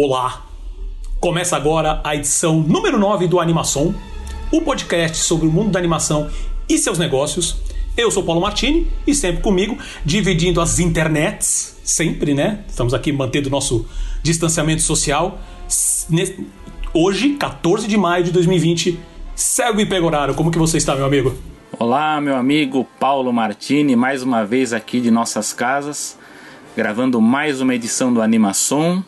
Olá! Começa agora a edição número 9 do Animação, o podcast sobre o mundo da animação e seus negócios. Eu sou Paulo Martini e sempre comigo, dividindo as internets, sempre, né? Estamos aqui mantendo nosso distanciamento social. Hoje, 14 de maio de 2020, Selby Pegoraro, como que você está, meu amigo? Olá, meu amigo Paulo Martini, mais uma vez aqui de nossas casas, gravando mais uma edição do Animação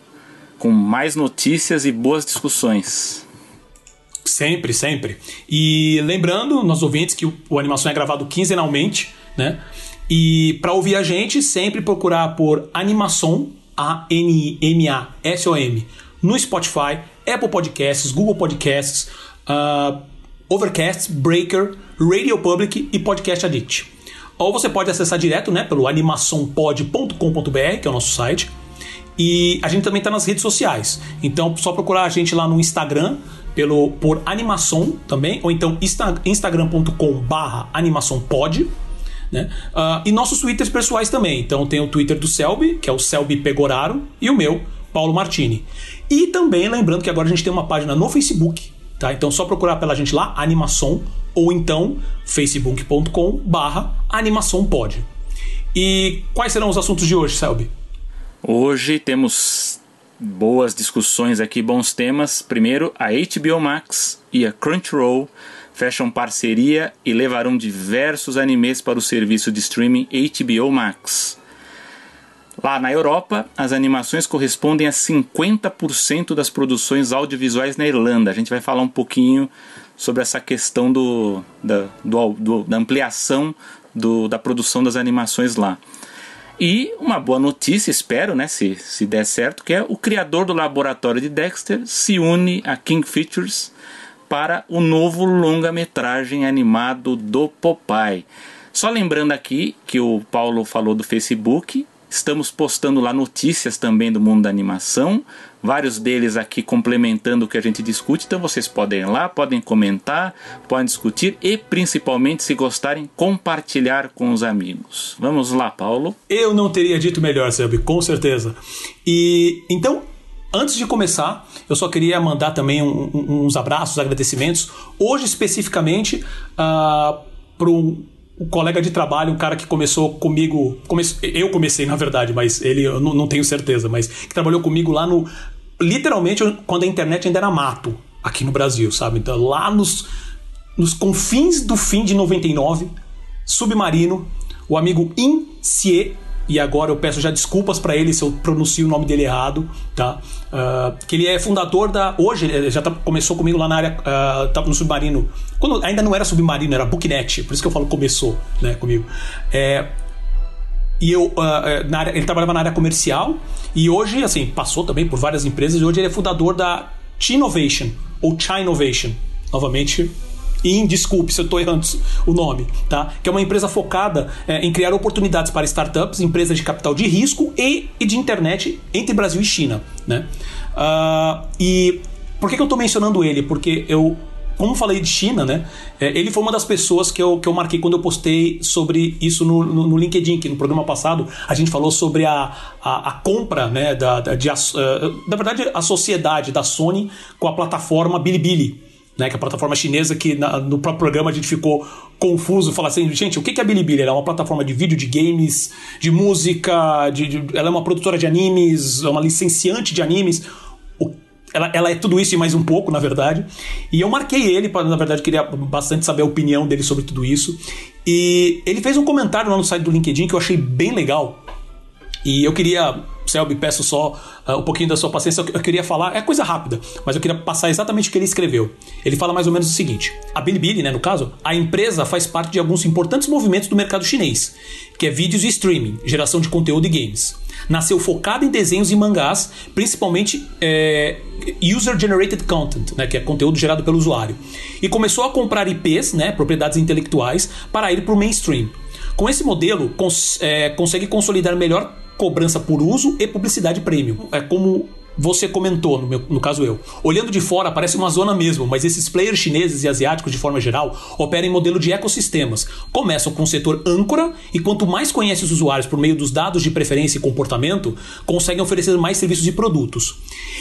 com mais notícias e boas discussões. Sempre, sempre. E lembrando, nossos ouvintes, que o, Animação é gravado quinzenalmente, né? E para ouvir a gente, sempre procurar por Animação, A-N-I-M-A-S-O-M, no Spotify, Apple Podcasts, Google Podcasts, uh, Overcast, Breaker, Radio Public e Podcast Addict. Ou você pode acessar direto né, pelo animaçãopod.com.br, que é o nosso site, e a gente também está nas redes sociais. Então, só procurar a gente lá no Instagram pelo por animação também, ou então insta, instagram.com/barra animaçãopod. Né? Uh, e nossos twitters pessoais também. Então tem o Twitter do Selby, que é o Selby Pegoraro, e o meu, Paulo Martini. E também lembrando que agora a gente tem uma página no Facebook, tá? Então só procurar pela gente lá, Animação, ou então facebook.com barra animaçãopod. E quais serão os assuntos de hoje, Selby? Hoje temos boas discussões aqui, bons temas. Primeiro, a HBO Max e a Crunchyroll fecham parceria e levarão diversos animes para o serviço de streaming HBO Max. Lá na Europa, as animações correspondem a 50% das produções audiovisuais na Irlanda. A gente vai falar um pouquinho sobre essa questão do, da, do, do, da ampliação do, da produção das animações lá. E uma boa notícia, espero, né, se, se der certo, que é o criador do laboratório de Dexter se une a King Features para o novo longa-metragem animado do Popeye. Só lembrando aqui que o Paulo falou do Facebook, Estamos postando lá notícias também do mundo da animação, vários deles aqui complementando o que a gente discute. Então vocês podem ir lá, podem comentar, podem discutir e principalmente, se gostarem, compartilhar com os amigos. Vamos lá, Paulo. Eu não teria dito melhor, Selby, com certeza. E então Antes de começar, eu só queria mandar também um, um, uns abraços, agradecimentos. Hoje, especificamente, uh, para o colega de trabalho, um cara que começou comigo. Come, eu comecei, na verdade, mas ele eu não, não tenho certeza, mas que trabalhou comigo lá no. Literalmente, quando a internet ainda era mato aqui no Brasil, sabe? Então, lá nos, nos confins do fim de 99, Submarino, o amigo In e agora eu peço já desculpas para ele se eu pronuncio o nome dele errado, tá? Uh, que ele é fundador da. Hoje, ele já tá, começou comigo lá na área. Uh, tá no Submarino. Quando ainda não era Submarino, era Booknet, por isso que eu falo começou, né, comigo. É, e eu, uh, área, ele trabalhava na área comercial e hoje, assim, passou também por várias empresas e hoje ele é fundador da Chinovation, ou Chinovation. Novamente, In, desculpe se eu estou errando o nome, tá? Que é uma empresa focada é, em criar oportunidades para startups, empresas de capital de risco e, e de internet entre Brasil e China, né? Uh, e por que, que eu estou mencionando ele? Porque eu como falei de China, né? É, ele foi uma das pessoas que eu, que eu marquei quando eu postei sobre isso no, no, no LinkedIn, que no programa passado a gente falou sobre a, a, a compra, né? Da, da, de, uh, na verdade, a sociedade da Sony com a plataforma Bilibili né, que é a plataforma chinesa que na, no próprio programa a gente ficou confuso, falar assim, gente, o que é a Bilibili? Ela é uma plataforma de vídeo, de games, de música, de, de ela é uma produtora de animes, é uma licenciante de animes. Ela, ela, é tudo isso e mais um pouco, na verdade. E eu marquei ele, para na verdade, queria bastante saber a opinião dele sobre tudo isso. E ele fez um comentário lá no site do LinkedIn que eu achei bem legal. E eu queria Selby, peço só uh, um pouquinho da sua paciência. Eu queria falar, é coisa rápida, mas eu queria passar exatamente o que ele escreveu. Ele fala mais ou menos o seguinte: a Bilibili, né, no caso, a empresa faz parte de alguns importantes movimentos do mercado chinês, que é vídeos e streaming, geração de conteúdo e games. Nasceu focada em desenhos e mangás, principalmente é, user-generated content, né, que é conteúdo gerado pelo usuário. E começou a comprar IPs, né, propriedades intelectuais, para ir para o mainstream. Com esse modelo, cons é, consegue consolidar melhor cobrança por uso e publicidade premium. É como você comentou, no, meu, no, caso eu. Olhando de fora, parece uma zona mesmo, mas esses players chineses e asiáticos, de forma geral, operam em modelo de ecossistemas. Começam com o setor âncora e quanto mais conhece os usuários por meio dos dados de preferência e comportamento, conseguem oferecer mais serviços e produtos.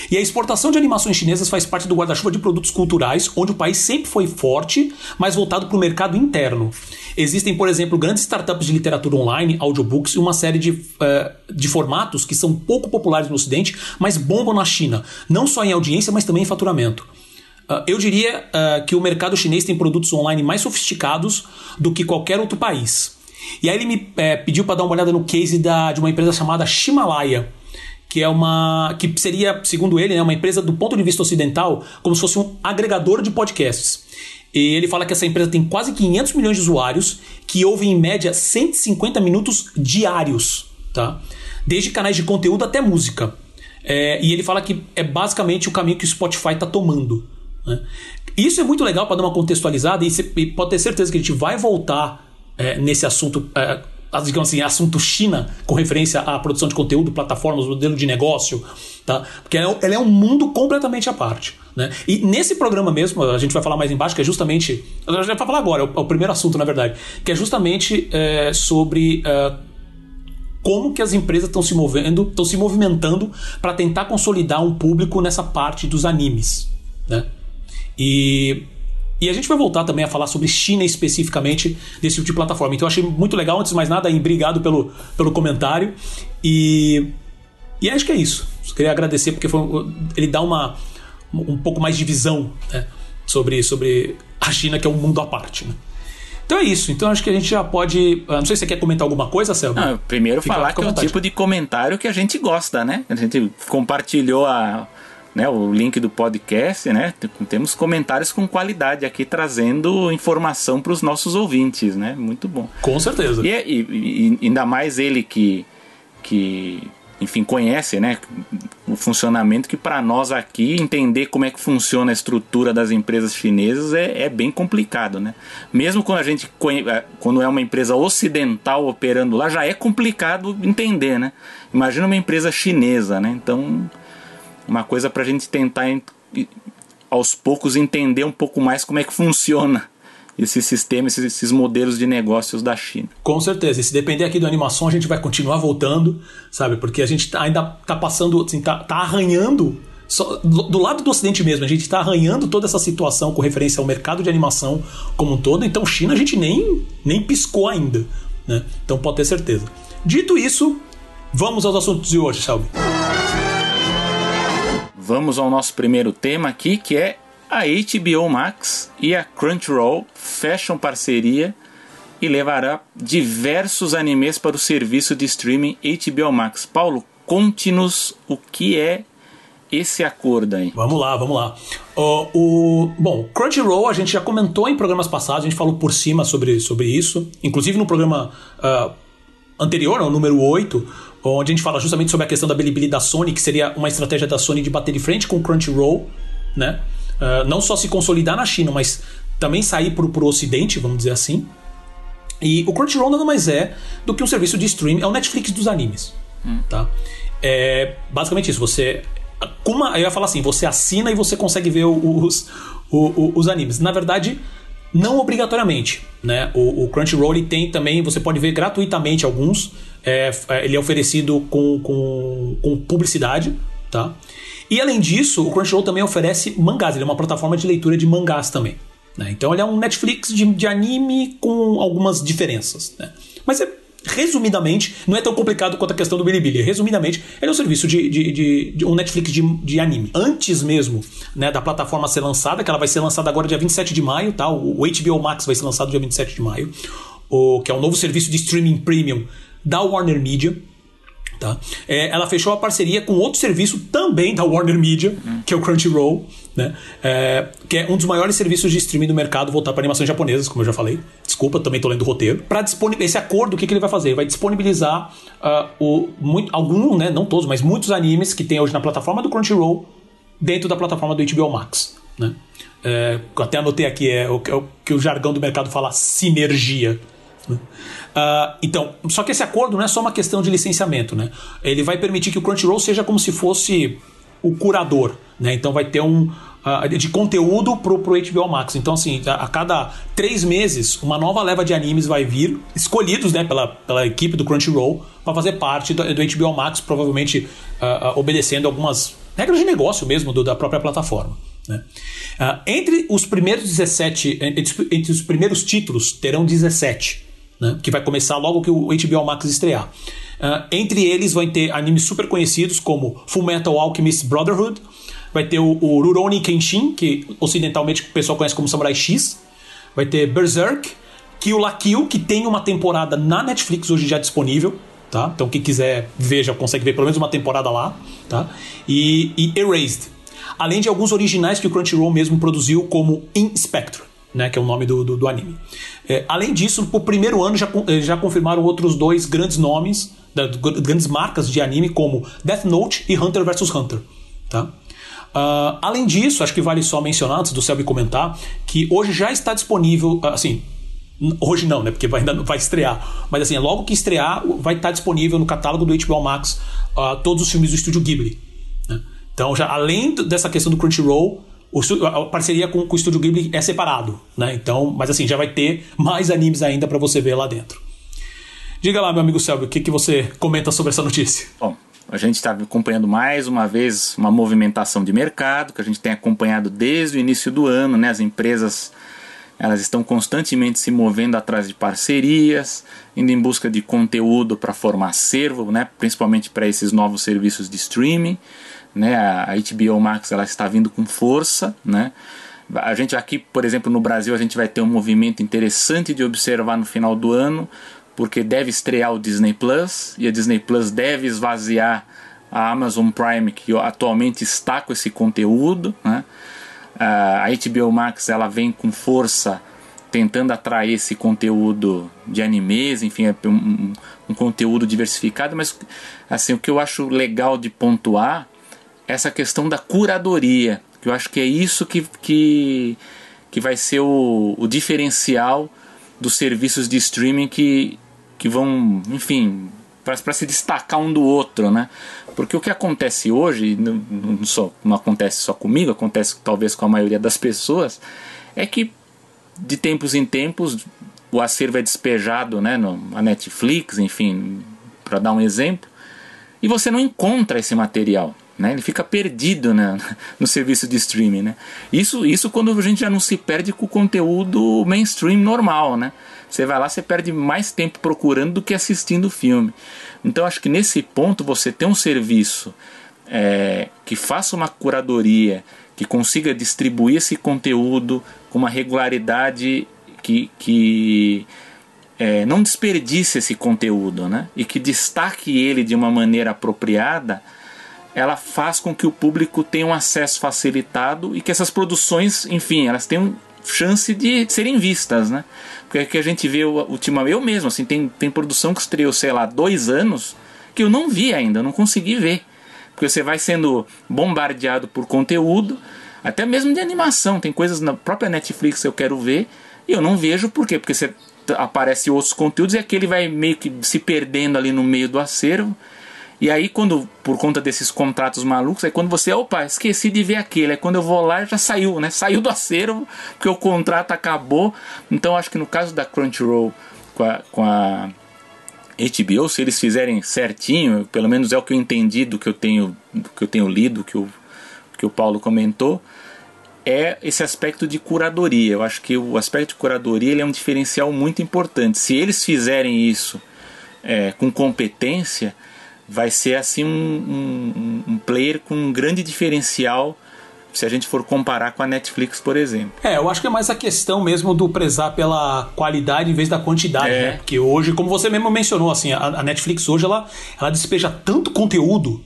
E a exportação de animações chinesas faz parte do guarda-chuva de produtos culturais, onde o país sempre foi forte, mas voltado para o mercado interno. Existem, por exemplo, grandes startups de literatura online, audiobooks e uma série de, uh, de formatos que são pouco populares no Ocidente, mas bombam na China, não só em audiência, mas também em faturamento. Uh, eu diria uh, que o mercado chinês tem produtos online mais sofisticados do que qualquer outro país. E aí ele me é, pediu para dar uma olhada no case da, de uma empresa chamada Himalaya, que é uma que seria, segundo ele, né, uma empresa do ponto de vista ocidental, como se fosse um agregador de podcasts. E ele fala que essa empresa tem quase 500 milhões de usuários que ouvem em média 150 minutos diários, tá? Desde canais de conteúdo até música. É, e ele fala que é basicamente o caminho que o Spotify está tomando. Né? Isso é muito legal para dar uma contextualizada e, você, e pode ter certeza que a gente vai voltar é, nesse assunto. É, digamos assim, assunto China, com referência à produção de conteúdo, plataformas, modelo de negócio, tá? Porque é, ela é um mundo completamente à parte. Né? E nesse programa mesmo, a gente vai falar mais embaixo, que é justamente. A gente vai falar agora, é o, é o primeiro assunto, na verdade, que é justamente é, sobre. É, como que as empresas estão se movendo, estão se movimentando para tentar consolidar um público nessa parte dos animes, né? E e a gente vai voltar também a falar sobre China especificamente desse tipo de plataforma. Então eu achei muito legal, antes de mais nada, obrigado pelo, pelo comentário. E, e acho que é isso. Queria agradecer porque foi, ele dá uma, um pouco mais de visão né, sobre, sobre a China, que é um mundo à parte. Né? Então é isso. Então acho que a gente já pode. Ah, não sei se você quer comentar alguma coisa, Selma. Não, primeiro fica, falar que é um tipo de comentário que a gente gosta, né? A gente compartilhou a né, o link do podcast, né? Temos comentários com qualidade aqui trazendo informação para os nossos ouvintes, né? Muito bom. Com certeza. E, e, e, ainda mais ele que, que enfim, conhece, né, o funcionamento que para nós aqui entender como é que funciona a estrutura das empresas chinesas é, é bem complicado, né? Mesmo quando a gente é, quando é uma empresa ocidental operando lá já é complicado entender, né? Imagina uma empresa chinesa, né? Então uma coisa para a gente tentar aos poucos entender um pouco mais como é que funciona esse sistema, esses, esses, modelos de negócios da China. Com certeza. E se depender aqui da animação, a gente vai continuar voltando, sabe? Porque a gente tá, ainda está passando, assim, tá, tá arranhando. Só, do, do, lado do Ocidente mesmo, a gente está arranhando toda essa situação com referência ao mercado de animação como um todo. Então, China a gente nem, nem piscou ainda. Né? Então, pode ter certeza. Dito isso, vamos aos assuntos de hoje, Salve. Vamos ao nosso primeiro tema aqui, que é a HBO Max e a Crunchyroll fecham parceria e levará diversos animes para o serviço de streaming HBO Max. Paulo, conte-nos o que é esse acordo aí. Vamos lá, vamos lá. Uh, o, bom, Crunchyroll a gente já comentou em programas passados, a gente falou por cima sobre, sobre isso, inclusive no programa uh, anterior, o número 8, onde a gente fala justamente sobre a questão da Bilibili da Sony, que seria uma estratégia da Sony de bater de frente com o Crunchyroll, né? Uh, não só se consolidar na China, mas também sair para o ocidente, vamos dizer assim. E o Crunchyroll nada mais é do que um serviço de streaming, é o Netflix dos animes, hum. tá? É basicamente isso, você... Como eu ia falar assim, você assina e você consegue ver os, os, os animes. Na verdade, não obrigatoriamente, né? O, o Crunchyroll tem também, você pode ver gratuitamente alguns. É, é, ele é oferecido com, com, com, publicidade, tá? E além disso, o Crunchyroll também oferece mangás. Ele é uma plataforma de leitura de mangás também. Né? Então ele é um Netflix de, de anime com algumas diferenças, né? Mas é resumidamente, não é tão complicado quanto a questão do Bilibili. Resumidamente, ele é um serviço de, de, de, de um Netflix de, de, anime. Antes mesmo né, da plataforma ser lançada, que ela vai ser lançada agora dia 27 de maio, tá? O, HBO Max vai ser lançado dia 27 de maio, o, que é um novo serviço de streaming premium da Warner Media. Tá? É, ela fechou a parceria com outro serviço também da Warner Media, uhum. que é o Crunchyroll, né? É, que é um dos maiores serviços de streaming do mercado voltado para animações japonesas, como eu já falei. Desculpa, também estou lendo o roteiro. Para esse acordo, o que, que, ele vai fazer? Ele vai disponibilizar uh, o, muito, algum, né, não todos, mas muitos animes que tem hoje na plataforma do Crunchyroll dentro da plataforma do HBO Max. Né? É, até anotei aqui, é o, é o que o jargão do mercado fala sinergia. Uh, então, só que esse acordo não é só uma questão de licenciamento, né? Ele vai permitir que o Crunchyroll seja como se fosse o curador, né? Então vai ter um uh, de conteúdo pro, pro HBO Max. Então, assim, a, a, cada três meses, uma nova leva de animes vai vir, escolhidos né, pela, pela equipe do Crunchyroll, para fazer parte do, do, HBO Max, provavelmente uh, uh, obedecendo algumas regras de negócio mesmo do, da própria plataforma. Né? entre os primeiros 17, entre, entre, os primeiros títulos, terão 17. Né, que vai começar logo que o HBO Max estrear. entre eles vai ter animes super conhecidos como Full Metal Alchemist Brotherhood, Vai ter o, o Rurouni Kenshin, que ocidentalmente o pessoal conhece como Samurai X. Vai ter Berserk, Kill la Kill, que tem uma temporada na Netflix hoje já disponível. Tá? Então quem quiser ver já consegue ver pelo menos uma temporada lá. Tá? E, e Erased. Além de alguns originais que o Crunchyroll mesmo produziu, como In Spectre. Né, que é o nome do, do, do anime. É, além disso, no primeiro ano já, já confirmaram outros dois grandes nomes, da, grandes marcas de anime, como Death Note e Hunter vs Hunter. Tá? Uh, além disso, acho que vale só mencionar, antes do Selby comentar, que hoje já está disponível, ah, assim, hoje não, né, porque ainda não vai estrear, mas assim, logo que estrear, vai estar disponível no catálogo do HBO Max uh, todos os filmes do estúdio Ghibli. Né? Então, já além dessa questão do Crunchyroll, o, a parceria com, com, o estúdio Ghibli é separado, né? Então, mas assim, já vai ter mais animes ainda para você ver lá dentro. Diga lá, meu amigo Selby, o que, que você comenta sobre essa notícia? Bom, a gente está acompanhando mais uma vez uma movimentação de mercado que a gente tem acompanhado desde o início do ano, né? As empresas elas estão constantemente se movendo atrás de parcerias, indo em busca de conteúdo para formar acervo, né? Principalmente para esses novos serviços de streaming, né? A HBO Max ela está vindo com força, né? A gente aqui, por exemplo, no Brasil, a gente vai ter um movimento interessante de observar no final do ano, porque deve estrear o Disney Plus e a Disney Plus deve esvaziar a Amazon Prime que atualmente está com esse conteúdo. Né? A HBO Max ela vem com força tentando atrair esse conteúdo de animes, enfim, é um, um, conteúdo diversificado, mas assim, o que eu acho legal de pontuar essa questão da curadoria, que eu acho que é isso que, que, que vai ser o, o diferencial dos serviços de streaming que que vão, enfim, para se destacar um do outro, né? Porque o que acontece hoje, não, não, só, não acontece só comigo, acontece talvez com a maioria das pessoas, é que de tempos em tempos o acervo é despejado, né, no, a Netflix, enfim, para dar um exemplo, e você não encontra esse material. Né? Ele fica perdido né? no serviço de streaming. Né? Isso, isso quando a gente já não se perde com o conteúdo mainstream normal. Né? Você vai lá, você perde mais tempo procurando do que assistindo o filme. Então acho que nesse ponto você ter um serviço é, que faça uma curadoria, que consiga distribuir esse conteúdo com uma regularidade que, que é, não desperdice esse conteúdo, né? E que destaque ele de uma maneira apropriada, ela faz com que o público tenha um acesso facilitado e que essas produções, enfim, elas tenham chance de serem vistas, né? Porque é que a gente vê ultimamente, eu mesmo, assim, tem, tem produção que estreou, sei lá, dois anos, que eu não vi ainda, eu não consegui ver. Porque você vai sendo bombardeado por conteúdo, até mesmo de animação, tem coisas na própria Netflix que eu quero ver, e eu não vejo, por quê? Porque você aparece outros conteúdos e aquele vai meio que se perdendo ali no meio do acervo. E aí, quando, por conta desses contratos malucos, é quando você, opa, esqueci de ver aquele. Aí quando eu vou lá, já saiu, né? Saiu do acervo, porque o contrato acabou. Então, acho que no caso da Crunchyroll com a, com a HBO, se eles fizerem certinho, pelo menos é o que eu entendi do que eu tenho, do que eu tenho lido, que o, que o Paulo comentou, é esse aspecto de curadoria. Eu acho que o aspecto de curadoria ele é um diferencial muito importante. Se eles fizerem isso é, com competência vai ser assim um, um, um player com um grande diferencial se a gente for comparar com a Netflix, por exemplo. É, eu acho que é mais a questão mesmo do prezar pela qualidade em vez da quantidade, é. né? Porque hoje, como você mesmo mencionou, assim, a, a Netflix hoje ela, ela despeja tanto conteúdo,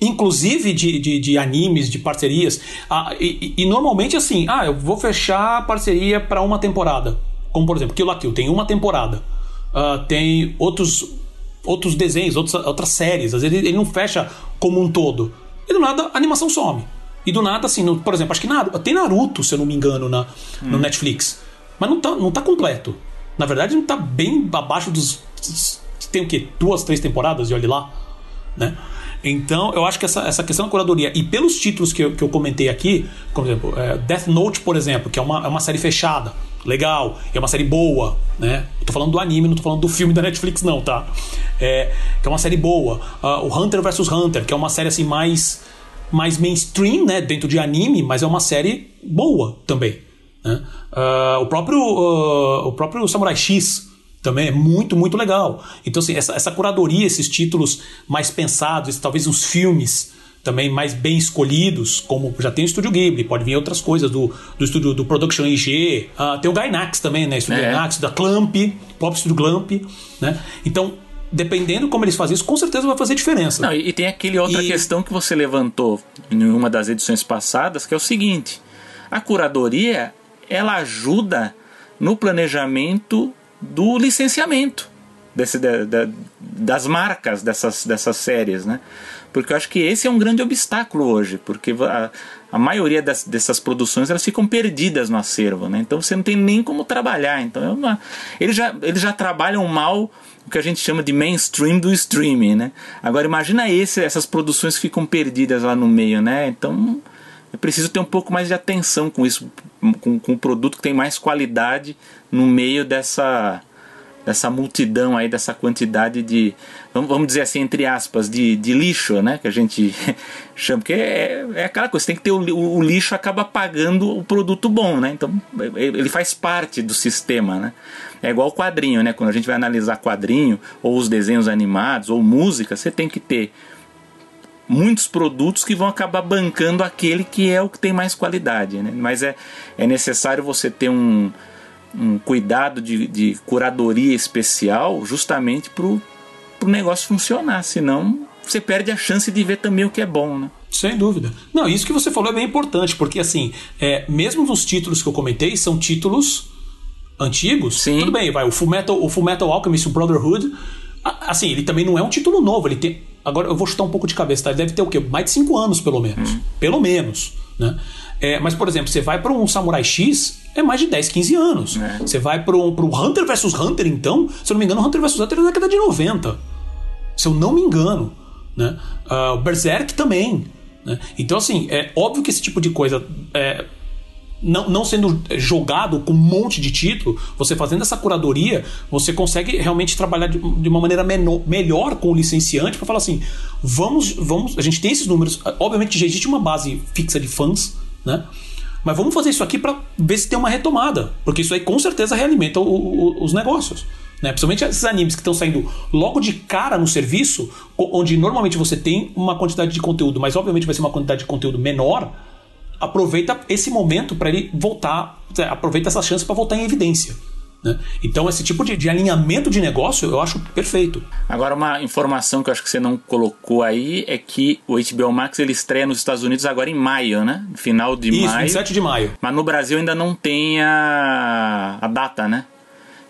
inclusive de, de, de animes, de parcerias, ah, e, e, normalmente assim, ah, eu vou fechar a parceria para uma temporada. Como por exemplo, Kill la Kill tem uma temporada. Uh, tem outros outros desenhos, outros, outras séries. Às vezes ele, não fecha como um todo. E do nada a animação some. E do nada, assim, no, por exemplo, acho que Naruto, tem Naruto, se eu não me engano, na, hum. no Netflix. Mas não tá, não tá completo. Na verdade, não tá bem abaixo dos. Tem o quê? Duas, três temporadas, e olhe lá. Né? Então, eu acho que essa, essa questão da curadoria, e pelos títulos que eu, que eu comentei aqui, como exemplo, é, Death Note, por exemplo, que é uma, é uma série fechada, legal, é uma série boa, né? Eu tô falando do anime, não tô falando do filme da Netflix, não, tá? É, que é uma série boa. Uh, o Hunter vs Hunter, que é uma série assim mais, mais mainstream, né? Dentro de anime, mas é uma série boa também. Né? Uh, o, próprio, uh, o próprio Samurai X também é muito, muito legal. Então, assim, essa, essa curadoria, esses títulos mais pensados, talvez uns filmes também mais bem escolhidos, como já tem o Estúdio Ghibli, pode vir outras coisas do, do estúdio do Production IG, uh, tem o Gainax também, né? Estúdio é. Gainax, da Clamp, próprio Estúdio Clamp, né? Então, dependendo como eles fazem isso, com certeza vai fazer diferença. Não, e, e tem aquele outra e... questão que você levantou em uma das edições passadas, que é o seguinte: a curadoria ela ajuda no planejamento do licenciamento desse, da, da, das marcas dessas, dessas séries, né? Porque eu acho que esse é um grande obstáculo hoje, porque a, a maioria das, dessas produções elas ficam perdidas no acervo, né? Então você não tem nem como trabalhar. Então é uma, eles, já, eles já trabalham mal o que a gente chama de mainstream do streaming, né? Agora imagina esse, essas produções que ficam perdidas lá no meio, né? Então é preciso ter um pouco mais de atenção com isso, com, com um produto que tem mais qualidade no meio dessa dessa multidão aí, dessa quantidade de, vamos dizer assim, entre aspas, de, de lixo, né? Que a gente chama, porque é, é aquela coisa, tem que ter o, o, lixo acaba pagando o produto bom, né? Então ele faz parte do sistema, né? É igual o quadrinho, né? Quando a gente vai analisar quadrinho, ou os desenhos animados, ou música, você tem que ter muitos produtos que vão acabar bancando aquele que é o que tem mais qualidade. Né? Mas é, é necessário você ter um, um cuidado de, de curadoria especial justamente para o negócio funcionar, senão você perde a chance de ver também o que é bom, né? Sem dúvida. Não, isso que você falou é bem importante, porque assim, é, mesmo nos títulos que eu comentei, são títulos antigos. Sim. Tudo bem, vai, o Full Metal, o Full Metal Alchemist, o Brotherhood, assim, ele também não é um título novo, ele tem Agora eu vou chutar um pouco de cabeça, tá? Ele deve ter o quê? Mais de 5 anos, pelo menos. Hum. Pelo menos. Né? É, mas, por exemplo, você vai para um Samurai X, é mais de 10, 15 anos. É. Você vai para um, Hunter vs Hunter, então, se eu não me engano, Hunter vs Hunter é da década de 90. Se eu não me engano. Né? Uh, o Berserk também. Né? Então, assim, é óbvio que esse tipo de coisa. É, não, não sendo jogado com um monte de título, você fazendo essa curadoria, você consegue realmente trabalhar de, de uma maneira menor, melhor com o licenciante para falar assim: vamos, vamos. A gente tem esses números, obviamente já existe uma base fixa de fãs, né? Mas vamos fazer isso aqui para ver se tem uma retomada, porque isso aí com certeza realimenta o, o, os negócios. Né? Principalmente esses animes que estão saindo logo de cara no serviço, onde normalmente você tem uma quantidade de conteúdo, mas obviamente vai ser uma quantidade de conteúdo menor aproveita esse momento para ele voltar, aproveita essa chance para voltar em evidência. Né? Então, esse tipo de, de, alinhamento de negócio eu acho perfeito. Agora, uma informação que eu acho que você não colocou aí é que o HBO Max ele estreia nos Estados Unidos agora em maio, né? Final de Isso, maio. 27 de maio. Mas no Brasil ainda não tem a, a data, né?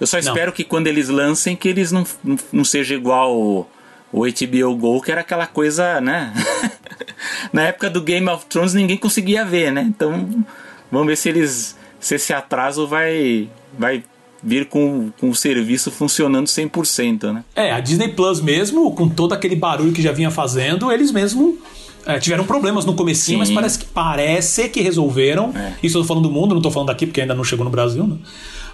Eu só espero não. que quando eles lancem, que eles não, não, não seja igual o, o HBO Go, que era aquela coisa, né? Na época do Game of Thrones ninguém conseguia ver, né? Então vamos ver se eles. se esse atraso vai. vai vir com, com o serviço funcionando 100%, né? É, a Disney Plus mesmo, com todo aquele barulho que já vinha fazendo, eles mesmo é, tiveram problemas no comecinho, Sim. mas parece que parece que resolveram. É. Isso eu tô falando do mundo, não tô falando daqui porque ainda não chegou no Brasil, né?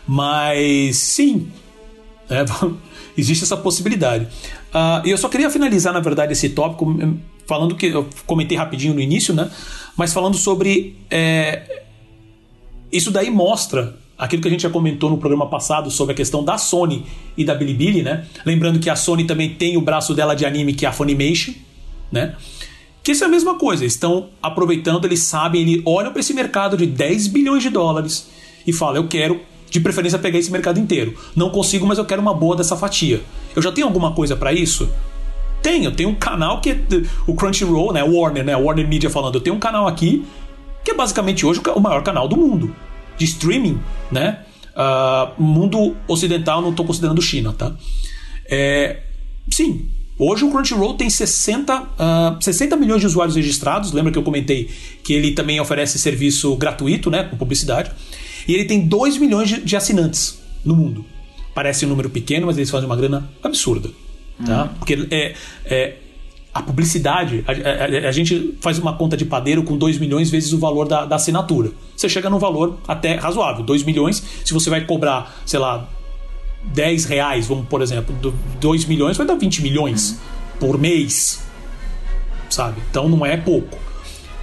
Mas sim. É, existe essa possibilidade. Uh, e eu só queria finalizar, na verdade, esse tópico hum, falando que eu comentei rapidinho no início, né? Mas falando sobre é, isso daí mostra aquilo que a gente já comentou no programa passado sobre a questão da Sony e da Bilibili, né? Lembrando que a Sony também tem o braço dela de anime que é a Funimation, né? Que isso é a mesma coisa, estão aproveitando, eles sabem, eles olham para esse mercado de 10 bilhões de dólares e falam: eu quero de preferência pegar esse mercado inteiro. Não consigo, mas eu quero uma boa dessa fatia. Eu já tenho alguma coisa para isso? Tenho, tenho um canal que é o Crunchyroll, né, Warner, né, Warner Media falando. Eu tenho um canal aqui que é basicamente hoje o maior canal do mundo de streaming, né? Uh, mundo ocidental, não estou considerando China, tá? É, sim, Hoje o Crunchyroll tem 60, uh, 60 milhões de usuários registrados. Lembra que eu comentei que ele também oferece serviço gratuito, né, com publicidade. E ele tem 2 milhões de, de assinantes no mundo. Parece um número pequeno, mas eles fazem uma grana absurda. Tá? Uhum. Porque é, é, a publicidade, a, a, a, gente faz uma conta de padeiro com 2 milhões vezes o valor da, da assinatura. Você chega num valor até razoável, 2 milhões. Se você vai cobrar, sei lá, 10 reais, vamos por exemplo, 2 milhões vai dar 20 milhões por mês. Sabe? Então não é pouco.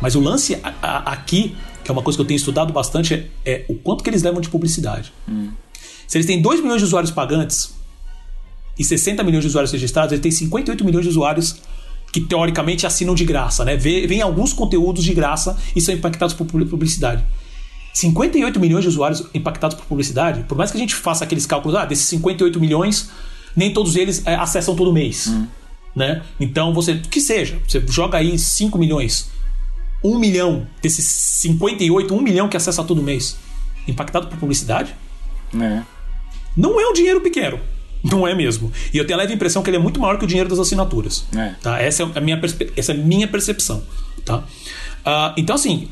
Mas o lance aqui, que é uma coisa que eu tenho estudado bastante, é, é o quanto que eles levam de publicidade. Uhum. Se eles têm 2 milhões de usuários pagantes e 60 milhões de usuários registrados, eles têm 58 milhões de usuários que teoricamente assinam de graça, né? Vêm alguns conteúdos de graça e são impactados por publicidade. 58 milhões de usuários impactados por publicidade, por mais que a gente faça aqueles cálculos, ah, desses 58 milhões, nem todos eles é, acessam todo mês. Hum. Né? Então você, que seja, você joga aí 5 milhões, 1 milhão desses 58, 1 milhão que acessa todo mês, impactado por publicidade? É. Não é um dinheiro pequeno. Não é mesmo. E eu tenho a leve impressão que ele é muito maior que o dinheiro das assinaturas. É. Tá? Essa, é a minha essa é a minha percepção. Tá? Uh, então, assim,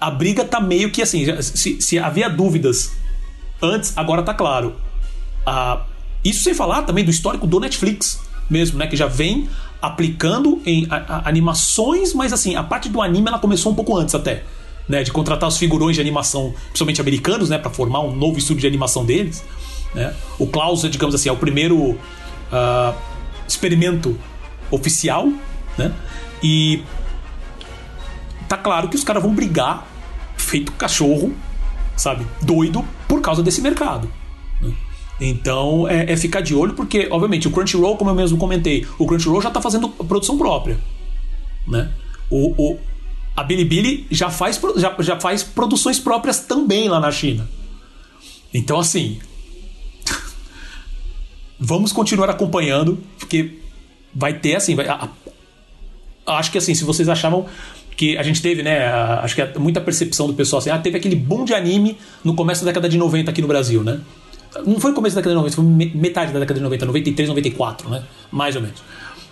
a briga tá meio que assim. Se, se havia dúvidas antes, agora tá claro. Uh, isso sem falar também do histórico do Netflix mesmo, né? Que já vem aplicando em a, a, animações, mas assim, a parte do anime ela começou um pouco antes até. Né, de contratar os figurões de animação, principalmente americanos, né, para formar um novo estúdio de animação deles. Né? O Klaus, digamos assim, é o primeiro uh, experimento oficial, né? E tá claro que os caras vão brigar feito cachorro, sabe, doido por causa desse mercado. Né? Então é, é, ficar de olho porque, obviamente, o Crunchyroll, como eu mesmo comentei, o Crunchyroll já está fazendo produção própria, né? O, o, a Bilibili já faz, já, já faz produções próprias também lá na China. Então, assim, vamos continuar acompanhando, porque vai ter assim. Vai, a, a, acho que assim, se vocês achavam que a gente teve, né? A, acho que é muita percepção do pessoal assim, ah, teve aquele boom de anime no começo da década de 90 aqui no Brasil, né? Não foi o começo da década de 90, foi metade da década de 90, 93, 94, né? Mais ou menos.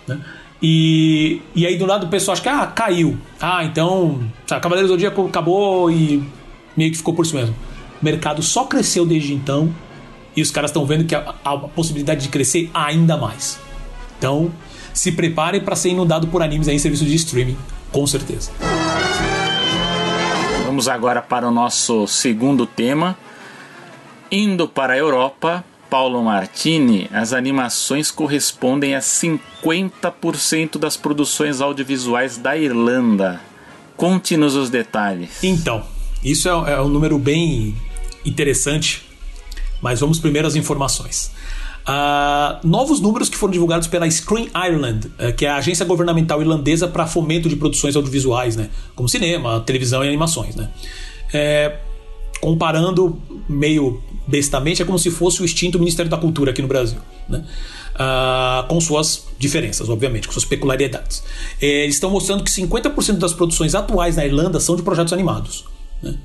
Né? E, e aí do lado do pessoal acha que ah, caiu. Ah, então. Sabe, Cavaleiros do Zodíaco acabou e meio que ficou por isso mesmo. O mercado só cresceu desde então e os caras estão vendo que há a possibilidade de crescer ainda mais. Então, se preparem para ser inundado por animes aí em serviço de streaming, com certeza. Vamos agora para o nosso segundo tema. Indo para a Europa, Paulo Martini, as animações correspondem a 50% das produções audiovisuais da Irlanda. Conte-nos os detalhes. Então, isso é, é um número bem interessante mas vamos primeiro às informações. Uh, novos números que foram divulgados pela Screen Ireland, uh, que é a agência governamental irlandesa para fomento de produções audiovisuais, né? como cinema, televisão e animações. Né? É, comparando meio bestamente, é como se fosse o extinto Ministério da Cultura aqui no Brasil. Né? Uh, com suas diferenças, obviamente, com suas peculiaridades. É, eles estão mostrando que 50% das produções atuais na Irlanda são de projetos animados. Né?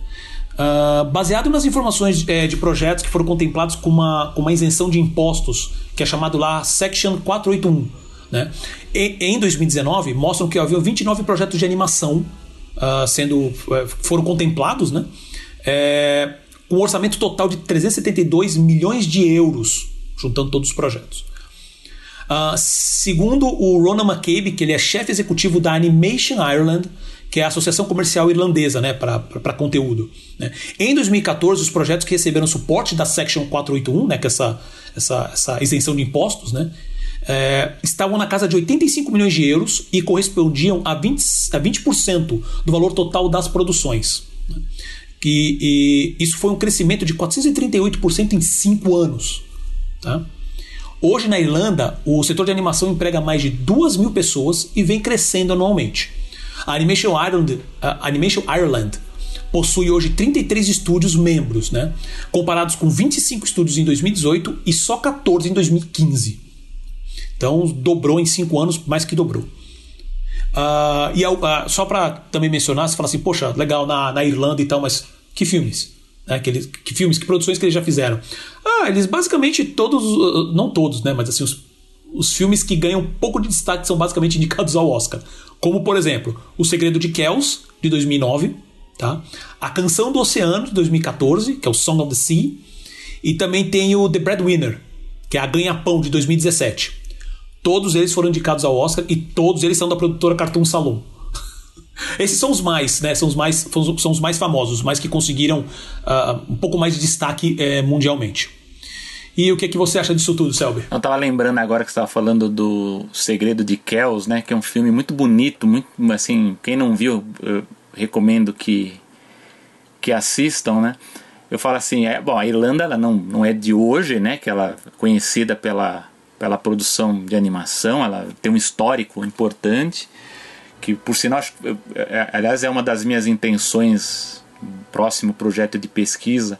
Uh, baseado nas informações é, de projetos que foram contemplados com uma, com uma isenção de impostos, que é chamado lá Section 481. Né? E, em 2019, mostram que havia 29 projetos de animação uh, sendo uh, foram contemplados, né? É, com um orçamento total de 372 milhões de euros, juntando todos os projetos. Uh, segundo o Ronan McCabe, que ele é chefe executivo da Animation Ireland, que é a Associação Comercial Irlandesa né, para conteúdo. Né. Em 2014, os projetos que receberam suporte da Section 481, né, que é essa, essa, essa isenção de impostos, né, é, estavam na casa de 85 milhões de euros e correspondiam a 20%, a 20 do valor total das produções. Né. E, e, isso foi um crescimento de 438% em 5 anos. Tá? Hoje na Irlanda, o setor de animação emprega mais de 2 mil pessoas e vem crescendo anualmente. A Animation Ireland, a Animation Ireland possui hoje 33 estúdios membros, né? comparados com 25 estúdios em 2018 e só 14 em 2015. Então dobrou em 5 anos, mais que dobrou. Uh, e uh, só para também mencionar, você fala assim, poxa, legal na, na Irlanda e tal, mas que filmes? Né? Que, eles, que filmes, que produções que eles já fizeram? Ah, eles basicamente todos, não todos, né? Mas assim, os, os filmes que ganham pouco de destaque são basicamente indicados ao Oscar. Como, por exemplo, O Segredo de Kells, de 2009, tá? A Canção do Oceano, de 2014, que é o Song of the Sea, e também tem o The Breadwinner, que é a Ganha-Pão, de 2017. Todos eles foram indicados ao Oscar e todos eles são da produtora Cartoon Salon. Esses são os mais, né? São os mais, são os mais famosos, os mais que conseguiram uh, um pouco mais de destaque eh, mundialmente. E o que, que você acha disso tudo, Selby? Eu tava lembrando agora que você estava falando do Segredo de Kells, né? Que é um filme muito bonito, muito assim, quem não viu, eu recomendo que que assistam, né? Eu falo assim, é, bom, a Irlanda ela não, não é de hoje, né? Que ela é conhecida pela pela produção de animação, ela tem um histórico importante, que por sinal, é, aliás, é uma das minhas intenções, próximo projeto de pesquisa,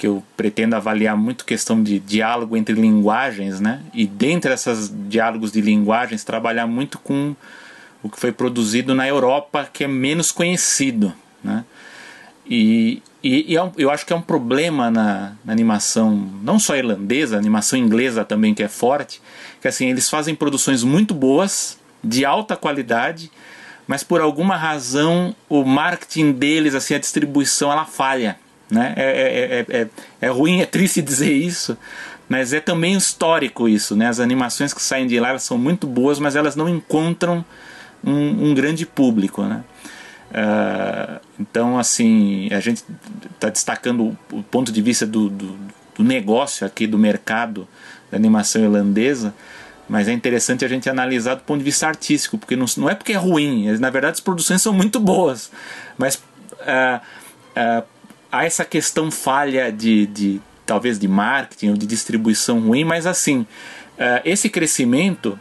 que eu pretendo avaliar muito questão de diálogo entre linguagens, né? E dentre esses diálogos de linguagens, trabalhar muito com o que foi produzido na Europa, que é menos conhecido, né? E, e, e é eu acho que é um problema na, na, animação, não só irlandesa, animação inglesa também que é forte, que assim eles fazem produções muito boas, de alta qualidade, mas por alguma razão o marketing deles, assim, a distribuição, ela falha. Né? É, é, é, é, é ruim, é triste dizer isso, mas é também histórico isso. Né? As animações que saem de lá são muito boas, mas elas não encontram um, um grande público. Né? Uh, então, assim, a gente está destacando o ponto de vista do, do, do, negócio aqui, do mercado da animação irlandesa, mas é interessante a gente analisar do ponto de vista artístico, porque não, não é porque é ruim, na verdade as produções são muito boas, mas uh, uh, há essa questão falha de, de talvez de marketing ou de distribuição ruim, mas assim, uh, esse crescimento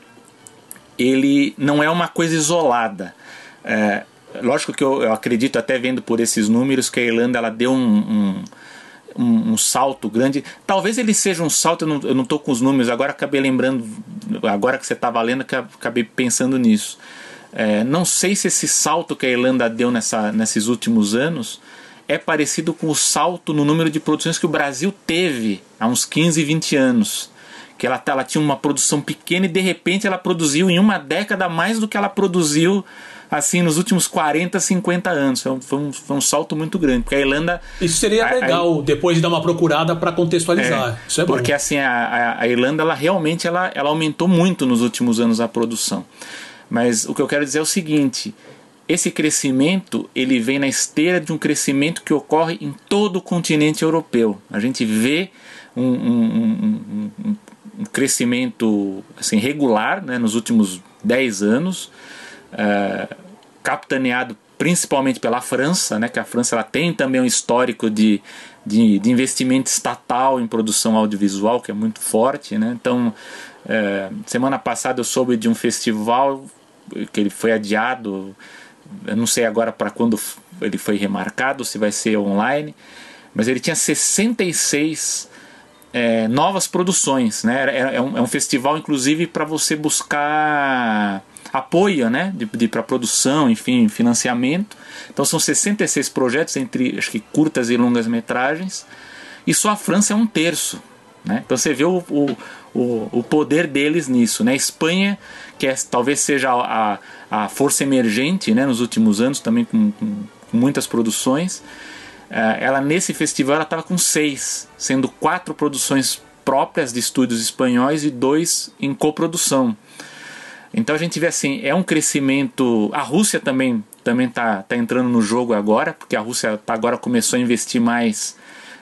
ele não é uma coisa isolada. Uh, lógico que eu, eu, acredito até vendo por esses números que a Irlanda ela deu um, um um, um, salto grande. Talvez ele seja um salto, eu não estou com os números, agora acabei lembrando, agora que você estava lendo, que acabei pensando nisso. É, não sei se esse salto que a Irlanda deu nessa, nesses últimos anos é parecido com o salto no número de produções que o Brasil teve há uns 15, 20 anos. Que ela, ela tinha uma produção pequena e de repente ela produziu em uma década mais do que ela produziu assim nos últimos 40, 50 anos. Foi um, foi um, foi um salto muito grande. Porque a Irlanda. Isso seria a, legal, a, depois de dar uma procurada para contextualizar. É, Isso é bom. Porque assim, a, a, Irlanda ela realmente ela, ela aumentou muito nos últimos anos a produção. Mas o que eu quero dizer é o seguinte: esse crescimento ele vem na esteira de um crescimento que ocorre em todo o continente europeu. A gente vê um, um, um, um crescimento assim, regular né, nos últimos 10 anos, uh, capitaneado principalmente pela França, né, que a França ela tem também um histórico de, de, de investimento estatal em produção audiovisual que é muito forte. Né? Então, uh, semana passada eu soube de um festival que ele foi adiado eu não sei agora para quando ele foi remarcado, se vai ser online, mas ele tinha 66 é, novas produções. Né? É, é, um, é um festival, inclusive, para você buscar apoio né? de, de para produção, enfim, financiamento. Então são 66 projetos entre acho que curtas e longas metragens, e só a França é um terço. Né? Então você vê o, o, o, o poder deles nisso. Né? Espanha, que é, talvez seja a, a força emergente né, nos últimos anos, também com, com, com muitas produções, uh, ela nesse festival estava com seis, sendo quatro produções próprias de estúdios espanhóis e dois em coprodução. Então a gente vê assim, é um crescimento. A Rússia também também está tá entrando no jogo agora, porque a Rússia tá, agora começou a investir mais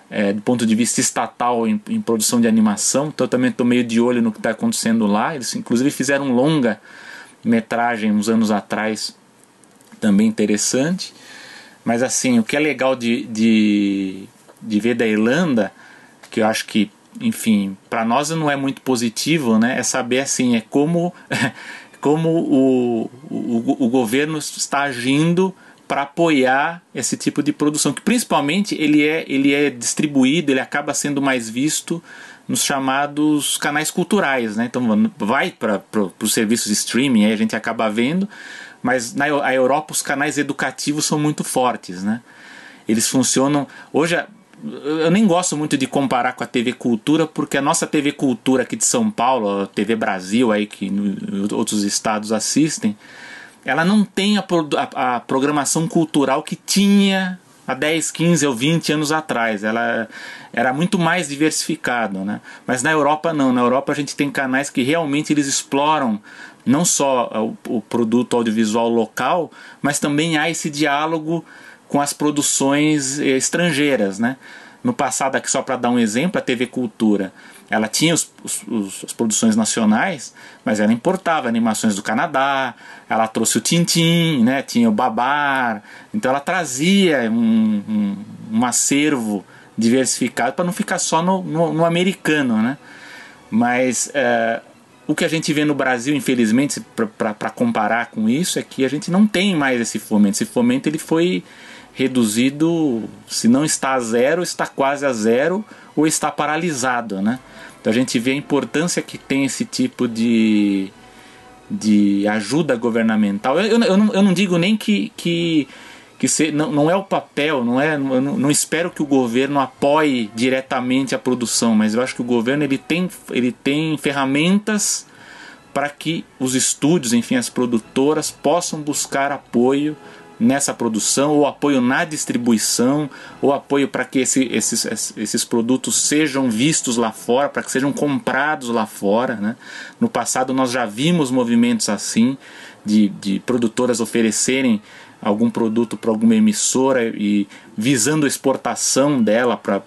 é, do ponto de vista estatal em, em, produção de animação, então eu também estou meio de olho no que está acontecendo lá. Eles inclusive fizeram um longa metragem uns anos atrás, também interessante. Mas assim, o que é legal de, de, de ver da Irlanda, que eu acho que, enfim, para nós não é muito positivo, né? É saber assim, é como, como o, o, o governo está agindo para apoiar esse tipo de produção, que principalmente ele é, ele é distribuído, ele acaba sendo mais visto nos chamados canais culturais, né? Então vai para os serviços de streaming, aí a gente acaba vendo, mas na a Europa os canais educativos são muito fortes, né? Eles funcionam hoje eu nem gosto muito de comparar com a TV Cultura, porque a nossa TV Cultura aqui de São Paulo, a TV Brasil aí que no, outros estados assistem, ela não tem a, a, a programação cultural que tinha há 10, 15 ou 20 anos atrás. Ela era muito mais diversificado, né? Mas na Europa não. Na Europa a gente tem canais que realmente eles exploram não só o, o produto audiovisual local, mas também há esse diálogo com as produções eh, estrangeiras, né? No passado, aqui só para dar um exemplo, a TV Cultura, ela tinha os, os, as produções nacionais, mas ela importava animações do Canadá, ela trouxe o Tintim, né? tinha o Babar, então ela trazia um, um, um acervo diversificado para não ficar só no, no, no americano, né? Mas uh, o que a gente vê no Brasil, infelizmente, para comparar com isso, é que a gente não tem mais esse fomento. Esse fomento ele foi reduzido, se não está a zero, está quase a zero ou está paralisado, né? Então a gente vê a importância que tem esse tipo de, de ajuda governamental. Eu, eu, eu, não, eu não digo nem que, que, que se, não, não é o papel, não é, não, não espero que o governo apoie diretamente a produção, mas eu acho que o governo ele tem, ele tem ferramentas para que os estúdios, enfim, as produtoras possam buscar apoio nessa produção, ou apoio na distribuição, ou apoio para que esse, esses, esses produtos sejam vistos lá fora, para que sejam comprados lá fora. Né? No passado nós já vimos movimentos assim, de, de produtoras oferecerem algum produto para alguma emissora e visando exportação dela para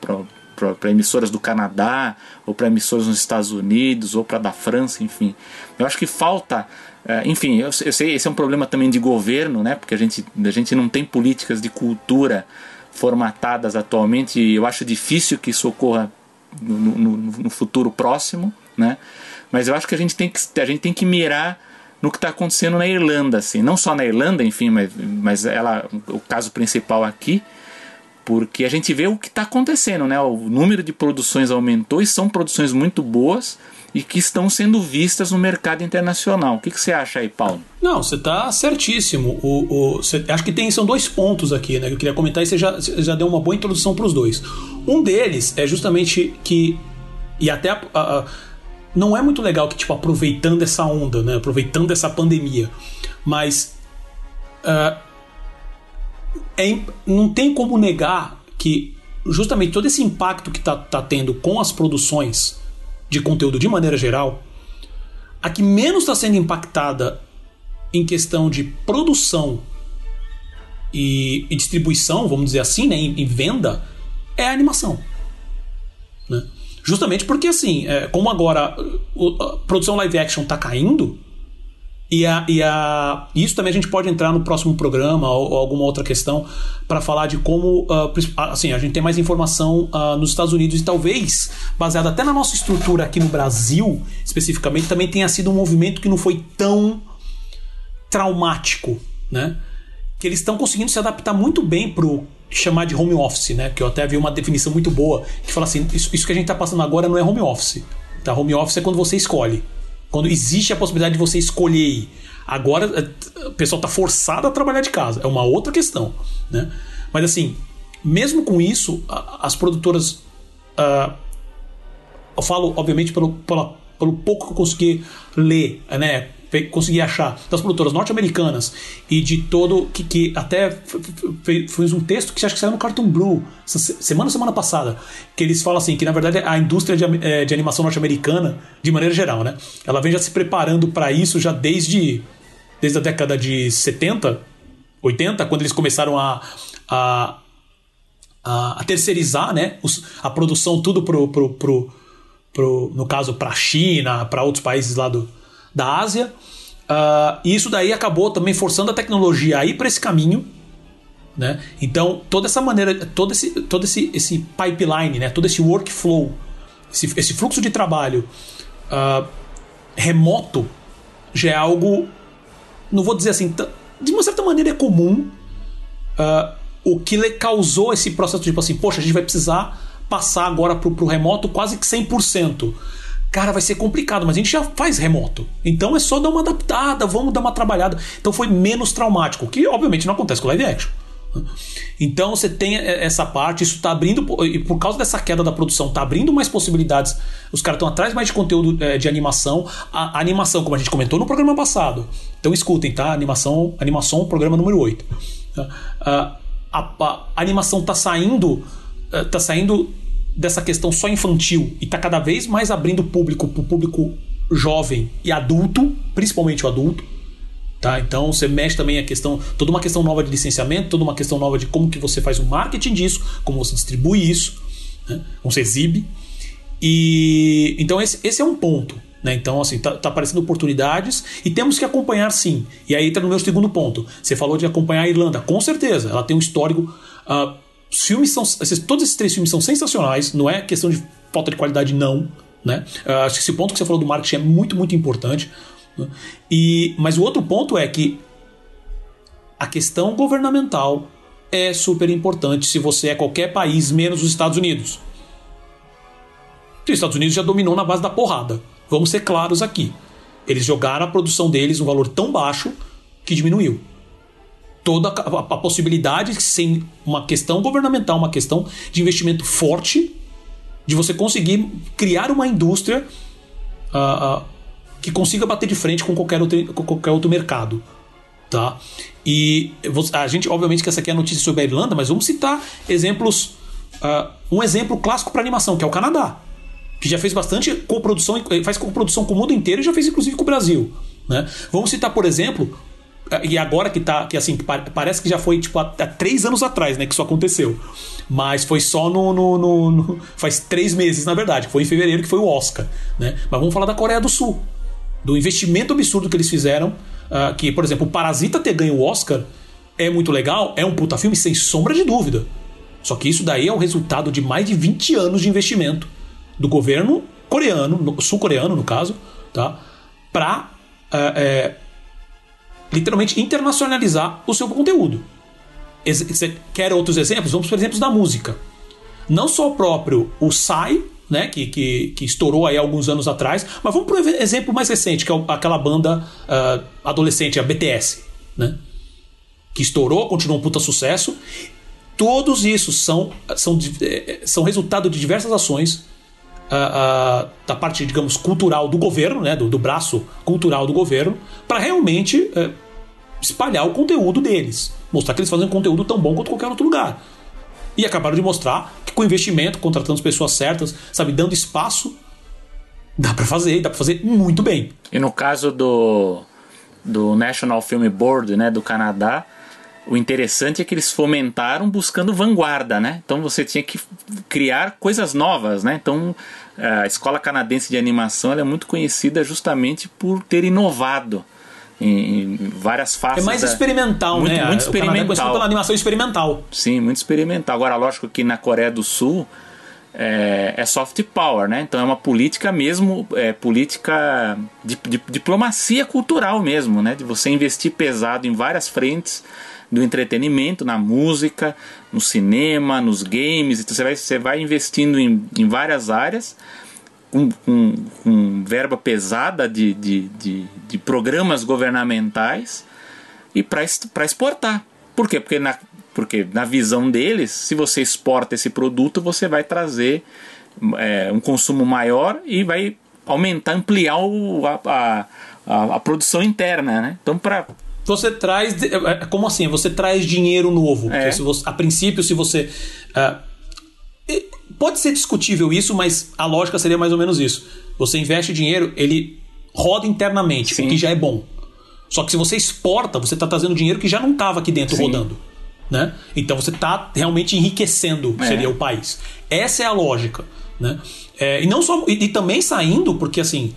para emissoras do Canadá, ou para emissoras nos Estados Unidos, ou para da França, enfim. Eu acho que falta enfim, eu, eu, sei, esse é um problema também de governo, né? Porque a gente, a gente não tem políticas de cultura formatadas atualmente e eu acho difícil que isso ocorra no, no, no, futuro próximo, né? Mas eu acho que a gente tem que, a gente tem que mirar no que está acontecendo na Irlanda, assim, não só na Irlanda, enfim, mas, mas ela, o caso principal aqui, porque a gente vê o que está acontecendo, né? O número de produções aumentou e são produções muito boas e que estão sendo vistas no mercado internacional. O que, que você acha aí, Paulo? Não, você está certíssimo. O, o, você, acho que tem, são dois pontos aqui né, que eu queria comentar e você já, já deu uma boa introdução para os dois. Um deles é justamente que, e até a, a, não é muito legal que, tipo, aproveitando essa onda, né, aproveitando essa pandemia, mas uh, é, não tem como negar que justamente todo esse impacto que está tá tendo com as produções de conteúdo de maneira geral, a que menos está sendo impactada em questão de produção e, e distribuição, vamos dizer assim, né, em, em venda, é a animação. Né? Justamente porque, assim, é, como agora a produção live action está caindo, e, a, e a, isso também a gente pode entrar no próximo programa ou, ou alguma outra questão para falar de como uh, assim, a gente tem mais informação uh, nos Estados Unidos e talvez, baseado até na nossa estrutura aqui no Brasil, especificamente, também tenha sido um movimento que não foi tão traumático, né? Que eles estão conseguindo se adaptar muito bem pro chamar de home office, né? Que eu até vi uma definição muito boa que fala assim: isso, isso que a gente está passando agora não é home office. Tá? Home office é quando você escolhe. Quando existe a possibilidade de você escolher. Agora é, o pessoal está forçado a trabalhar de casa. É uma outra questão. Né? Mas assim, mesmo com isso, as produtoras. Uh, eu falo, obviamente, pelo, pelo, pelo pouco que eu consegui ler, né? Consegui achar das produtoras norte-americanas e de todo que, que até fez um texto que acho que saiu no Cartoon Blue semana semana passada que eles falam assim que na verdade a indústria de, eh, de animação norte-americana de maneira geral né ela vem já se preparando para isso já desde desde a década de 70 80 quando eles começaram a, a a, terceirizar né, a produção tudo pro, pro, pro, pro no caso para a China, para outros países lá do, da Ásia. Uh, isso daí acabou também forçando a tecnologia a ir para esse caminho. Né? Então, toda essa maneira, todo esse, todo esse, esse pipeline, né? todo esse workflow, esse, esse fluxo de trabalho uh, remoto já é algo, não vou dizer assim, de uma certa maneira é comum. Uh, o que causou esse processo tipo assim, poxa, a gente vai precisar passar agora para o remoto quase que 100% cara, vai ser complicado, mas a gente já faz remoto. Então é só dar uma adaptada, vamos dar uma trabalhada. Então foi menos traumático, que obviamente não acontece com live action. Então você tem essa parte, isso está abrindo, e por causa dessa queda da produção, está abrindo mais possibilidades. Os caras estão atrás mais de conteúdo é, de animação. A, a, animação, como a gente comentou no programa passado. Então escutem, tá? Animação, animação programa número 8. Uh, a, a animação tá saindo, eh, tá saindo dessa questão só infantil e tá cada vez mais abrindo público pro público jovem e adulto, principalmente o adulto. Tá? Então você mexe também a questão, toda uma questão nova de licenciamento, toda uma questão nova de como que você faz o marketing disso, como você distribui isso, né? como você exibe. E então esse, esse é um ponto. Né? Então, assim, tá, tá, aparecendo oportunidades e temos que acompanhar sim. E aí entra no meu segundo ponto. Você falou de acompanhar a Irlanda. Com certeza, ela tem um histórico. Uh, os filmes são. Esses, todos esses três filmes são sensacionais. Não é questão de falta de qualidade, não. Né? Uh, acho que esse ponto que você falou do marketing é muito, muito importante. Né? E, mas o outro ponto é que a questão governamental é super importante se você é qualquer país menos os Estados Unidos. Os Estados Unidos já dominou na base da porrada. Vamos ser claros aqui. Eles jogaram a produção deles um valor tão baixo que diminuiu. Toda a, a, possibilidade, sem uma questão governamental, uma questão de investimento forte, de você conseguir criar uma indústria uh, uh, que consiga bater de frente com qualquer outro, com qualquer outro mercado. Tá? E a gente, obviamente, que essa aqui é a notícia sobre a Irlanda, mas vamos citar exemplos. Uh, um exemplo clássico para animação, que é o Canadá que já fez bastante coprodução, faz coprodução com o mundo inteiro e já fez inclusive com o Brasil. Né? Vamos citar, por exemplo, e agora que tá, que assim, parece que já foi tipo há, três anos atrás, né, que isso aconteceu. Mas foi só no, no, no, no, faz três meses, na verdade. Foi em fevereiro que foi o Oscar, né? Mas vamos falar da Coreia do Sul, do investimento absurdo que eles fizeram, uh, que, por exemplo, o Parasita ter ganho o Oscar é muito legal, é um puta filme sem sombra de dúvida. Só que isso daí é o resultado de mais de 20 anos de investimento do governo coreano, sul-coreano no caso, tá? para é, é, literalmente internacionalizar o seu conteúdo. Você quer outros exemplos? Vamos para exemplos da música. Não só o próprio o Psy, né, que, que, que, estourou aí alguns anos atrás, mas vamos para o exemplo mais recente, que é aquela banda uh, adolescente, a BTS, né, que estourou, continuou um puta sucesso. Todos isso são, são, é, são resultado de diversas ações uh, uh, da parte, digamos, cultural do governo, né, do, do braço cultural do governo, para realmente uh, espalhar o conteúdo deles. Mostrar que eles fazem conteúdo tão bom quanto qualquer outro lugar. E acabaram de mostrar que com investimento, contratando as pessoas certas, sabe, dando espaço, dá para fazer, dá para fazer muito bem. E no caso do, do National Film Board, né, do Canadá, o interessante é que eles fomentaram buscando vanguarda, né? Então você tinha que criar coisas novas, né? Então a escola canadense de animação é muito conhecida justamente por ter inovado em, várias faces. É mais da... experimental, muito, né? Muito experimental. O pela animação experimental. Sim, muito experimental. Agora, lógico que na Coreia do Sul é, é soft power, né? Então é uma política mesmo, é política de, de diplomacia cultural mesmo, né? De você investir pesado em várias frentes do entretenimento, na música, no cinema, nos games. Então você vai, você vai investindo em, em várias áreas com, com, com verba pesada de, de, de, de programas governamentais e para exportar. Por quê? Porque na, porque na visão deles, se você exporta esse produto, você vai trazer é, um consumo maior e vai aumentar, ampliar o, a, a, a, produção interna. Né? Então, para você traz. É, é, como assim? Você traz dinheiro novo. É. Você, a princípio, se você. Uh, pode ser discutível isso, mas a lógica seria mais ou menos isso. Você investe dinheiro, ele roda internamente, Sim. o que já é bom. Só que se você exporta, você está trazendo dinheiro que já não estava aqui dentro Sim. rodando. Né? Então você está realmente enriquecendo, é. seria o país. Essa é a lógica. Né? É, e não só. E, e também saindo, porque assim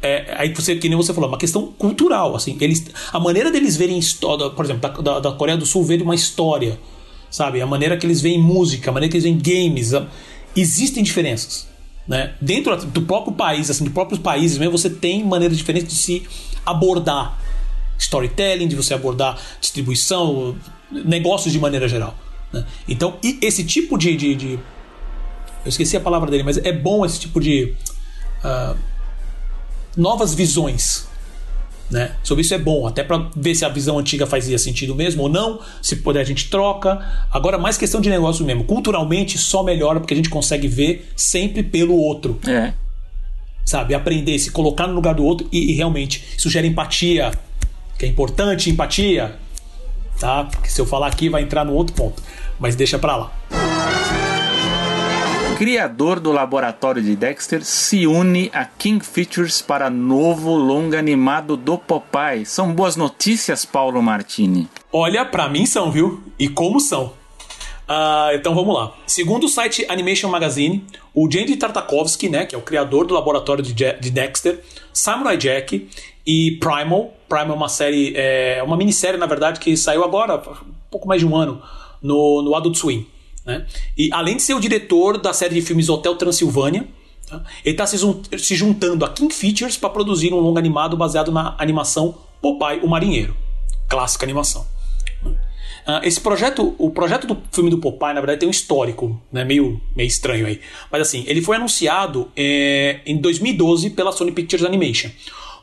é, aí você, que nem você falou, é uma questão cultural, assim, eles, a maneira deles verem história, por exemplo, da, da, Coreia do Sul ver uma história, sabe, a maneira que eles veem música, a maneira que eles veem games, a, existem diferenças, né? Dentro do próprio país, assim, dos próprios países mesmo, você tem maneiras diferentes de se abordar storytelling, de você abordar distribuição, negócios de maneira geral. Né? Então, esse tipo de, de, de, eu esqueci a palavra dele, mas é bom esse tipo de uh, novas visões. Né? Sobre isso é bom, até para ver se a visão antiga fazia sentido mesmo ou não. Se puder, a gente troca. Agora, mais questão de negócio mesmo. Culturalmente, só melhora porque a gente consegue ver sempre pelo outro. É. Sabe? Aprender, se colocar no lugar do outro e, e realmente isso gera empatia, que é importante, empatia. tá? Porque se eu falar aqui vai entrar no outro ponto, mas deixa pra lá. Criador do laboratório de Dexter se une a King Features para novo longa animado do Popeye. São boas notícias, Paulo Martini. Olha, pra mim são, viu? E como são? Uh, então vamos lá. Segundo o site Animation Magazine, o Jandy Tartakovsky, né, que é o criador do laboratório de, de Dexter, Samurai Jack e Primal. Primal é uma série, é uma minissérie, na verdade, que saiu agora, um pouco mais de um ano, no, no Adult Swim. Né? E além de ser o diretor da série de filmes Hotel Transilvânia, tá? ele está se, juntando a King Features para produzir um longo animado baseado na animação Popeye, o Marinheiro. Clássica animação. Uh, esse projeto, o projeto do filme do Popeye, na verdade, tem um histórico, né, meio, meio estranho aí. Mas assim, ele foi anunciado é, em 2012 pela Sony Pictures Animation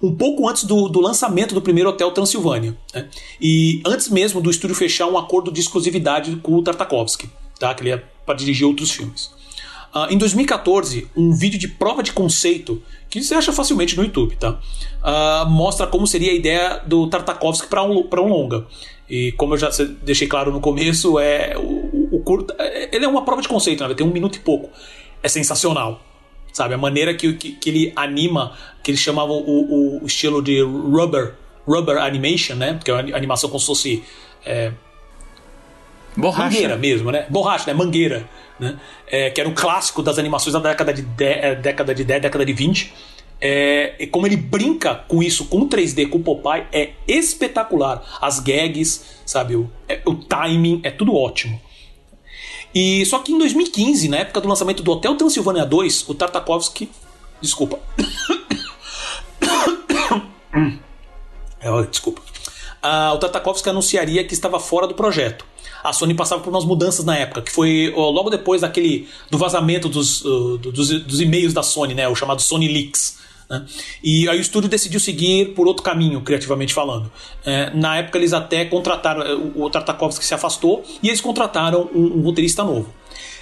um pouco antes do, do lançamento do primeiro Hotel Transilvânia. Né? E antes mesmo do estúdio fechar um acordo de exclusividade com o Tartakovsky, tá? que ele é para dirigir outros filmes. Uh, em 2014, um vídeo de prova de conceito, que você acha facilmente no YouTube, tá? Uh, mostra como seria a ideia do Tartakovsky para um, um longa. E como eu já deixei claro no começo, é o, o curta, é, ele é uma prova de conceito, né? tem um minuto e pouco. É sensacional sabe? A maneira que, que, que ele anima, que eles chamavam o, o, estilo de rubber, rubber animation, né? Porque é uma animação como se fosse é, Borracha. Mangueira mesmo, né? Borracha, né? Mangueira, né? É, que era um clássico das animações da década de 10, é, década de 10, década de 20. É, e como ele brinca com isso, com 3D, com o Popeye, é espetacular. As gags, sabe? O, é, o timing, é tudo ótimo. E só que em 2015, na época do lançamento do Hotel Transilvânia 2, o Tartakovsky. Desculpa. é, desculpa. Ah, o Tartakovsky anunciaria que estava fora do projeto. A Sony passava por umas mudanças na época, que foi logo depois daquele do vazamento dos, dos, dos e-mails da Sony, né, o chamado Sony Leaks. Né? E aí o estúdio decidiu seguir por outro caminho, criativamente falando. É, na época eles até contrataram, é, o Tartakovsky se afastou e eles contrataram um, um, roteirista novo.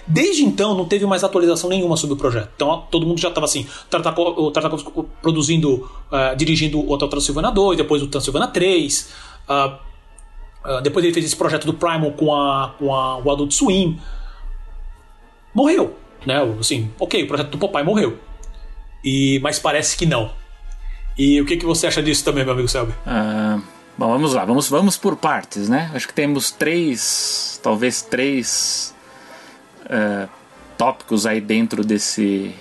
Desde então não teve mais atualização nenhuma sobre o projeto. Então todo mundo já estava assim, o Tartakovsky produzindo, uh, dirigindo o Hotel Transilvânia 2, depois o Transilvânia 3, uh, uh, depois ele fez esse projeto do Primal com, a, com a, o Adult Swim. Morreu, né? Assim, ok, o projeto do Popeye morreu. E, mas parece que não. E o que, que você acha disso também, meu amigo Selby? Uh, bom, vamos lá, vamos, vamos por partes, né? Acho que temos três, talvez três uh, tópicos aí dentro desse,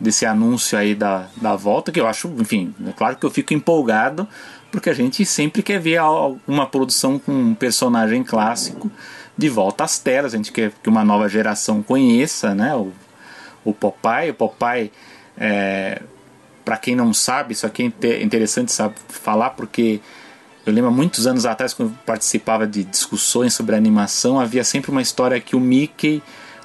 desse anúncio aí da, da volta, que eu acho, enfim, é claro que eu fico empolgado, porque a gente sempre quer ver uma produção com um personagem clássico de volta às telas, a gente quer que uma nova geração conheça, né? O, o Popeye, o Popeye é, para quem não sabe, isso aqui é interessante sabe, falar porque eu lembro muitos anos atrás, quando eu participava de discussões sobre animação, havia sempre uma história que o Mickey,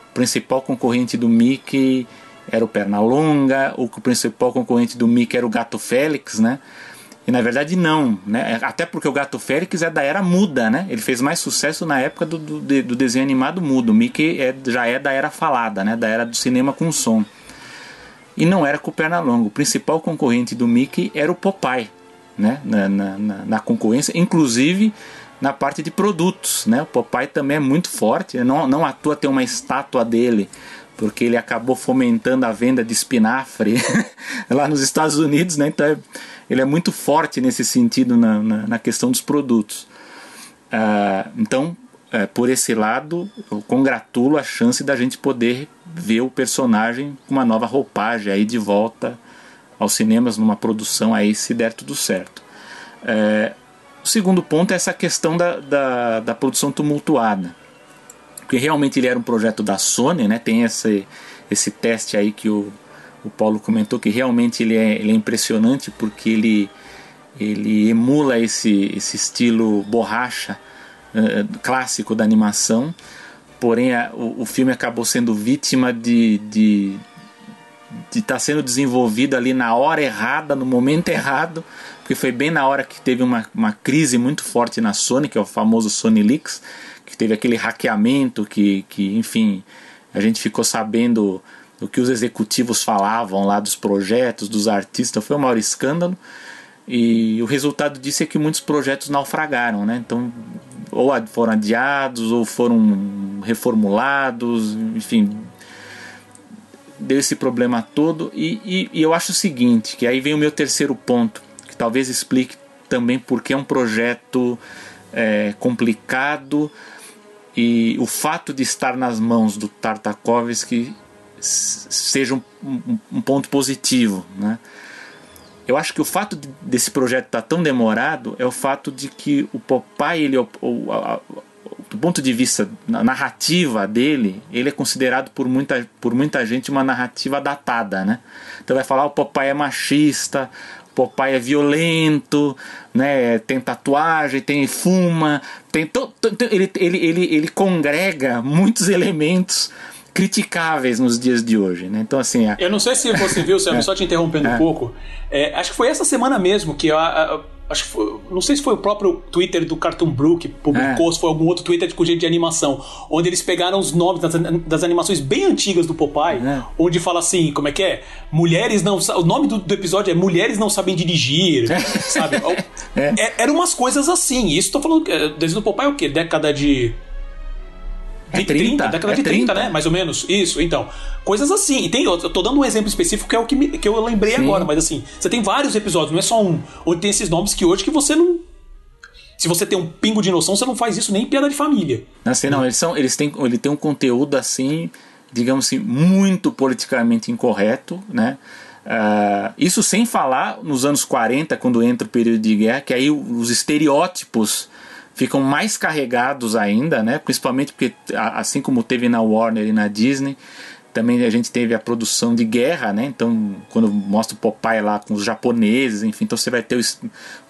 o principal concorrente do Mickey era o Pernalonga, o principal concorrente do Mickey era o Gato Félix, né? E na verdade não, né? Até porque o Gato Félix é da era muda, né? Ele fez mais sucesso na época do, do, do desenho animado mudo. O Mickey é, já é da era falada, né? Da era do cinema com som. E não era com o Pernalonga. O principal concorrente do Mickey era o Popeye, né? na, na, na concorrência, inclusive na parte de produtos. Né? O Popeye também é muito forte, não, não à toa tem uma estátua dele, porque ele acabou fomentando a venda de espinafre lá nos Estados Unidos, né? então é, ele é muito forte nesse sentido na, na, na questão dos produtos. Uh, então, é, por esse lado, eu congratulo a chance da gente poder ver o personagem com uma nova roupagem aí de volta aos cinemas numa produção aí se der tudo certo. É, o segundo ponto é essa questão da, da, da, produção tumultuada. Porque realmente ele era um projeto da Sony, né? tem esse, esse teste aí que o, o Paulo comentou, que realmente ele é, ele é impressionante porque ele, ele emula esse, esse estilo borracha eh, clássico da animação, porém a, o, o, filme acabou sendo vítima de de estar tá sendo desenvolvido ali na hora errada, no momento errado, porque foi bem na hora que teve uma, uma crise muito forte na Sony, que é o famoso Sony Leaks, que teve aquele hackeamento que, que enfim, a gente ficou sabendo o que os executivos falavam lá dos projetos, dos artistas, foi o maior escândalo. E o resultado disso é que muitos projetos naufragaram, né? Então ou foram adiados ou foram reformulados, enfim, deu esse problema todo. E, e, e, eu acho o seguinte, que aí vem o meu terceiro ponto, que talvez explique também porque é um projeto é, complicado e o fato de estar nas mãos do Tartakovsky seja um, um, um ponto positivo, né? Eu acho que o fato de, desse projeto estar tá tão demorado é o fato de que o Popeye, ele, o, o, a, do ponto de vista na narrativa dele, ele é considerado por muita, por muita gente uma narrativa datada, né? Então vai falar o Popeye é machista, o Popeye é violento, né? Tem tatuagem, tem fuma, tem to, to, ele, ele, ele, ele congrega muitos elementos criticáveis nos dias de hoje, né? Então assim, a... eu não sei se você viu, Sam, é. só te interrompendo é. um pouco. É, acho que foi essa semana mesmo que a, a, acho que foi, não sei se foi o próprio Twitter do Cartoon Brew que publicou, é. se foi algum outro Twitter com gente de animação, onde eles pegaram os nomes das, das animações bem antigas do Popeye, é. onde fala assim, como é que é? Mulheres não, o nome do, do episódio é Mulheres não sabem dirigir, é. sabe? É. é. Eram umas coisas assim. Isso tô falando, desde o Popeye é o quê? Década de é 30, 30 década é de 30, 30, né? Mais ou menos. Isso, então. Coisas assim. E tem, eu tô dando um exemplo específico que é o que, me, que eu lembrei Sim. agora, mas assim, você tem vários episódios, não é só um, onde tem esses nomes que hoje que você não. Se você tem um pingo de noção, você não faz isso nem em piada de família. Não sei, não. Eles, são, eles, têm, ele tem um conteúdo assim, digamos assim, muito politicamente incorreto, né? Uh, isso sem falar nos anos 40, quando entra o período de guerra, que aí os estereótipos ficam mais carregados ainda, né? Principalmente porque assim como teve na Warner e na Disney, também a gente teve a produção de guerra, né? Então, quando mostra o Popeye lá com os japoneses, enfim, então você vai ter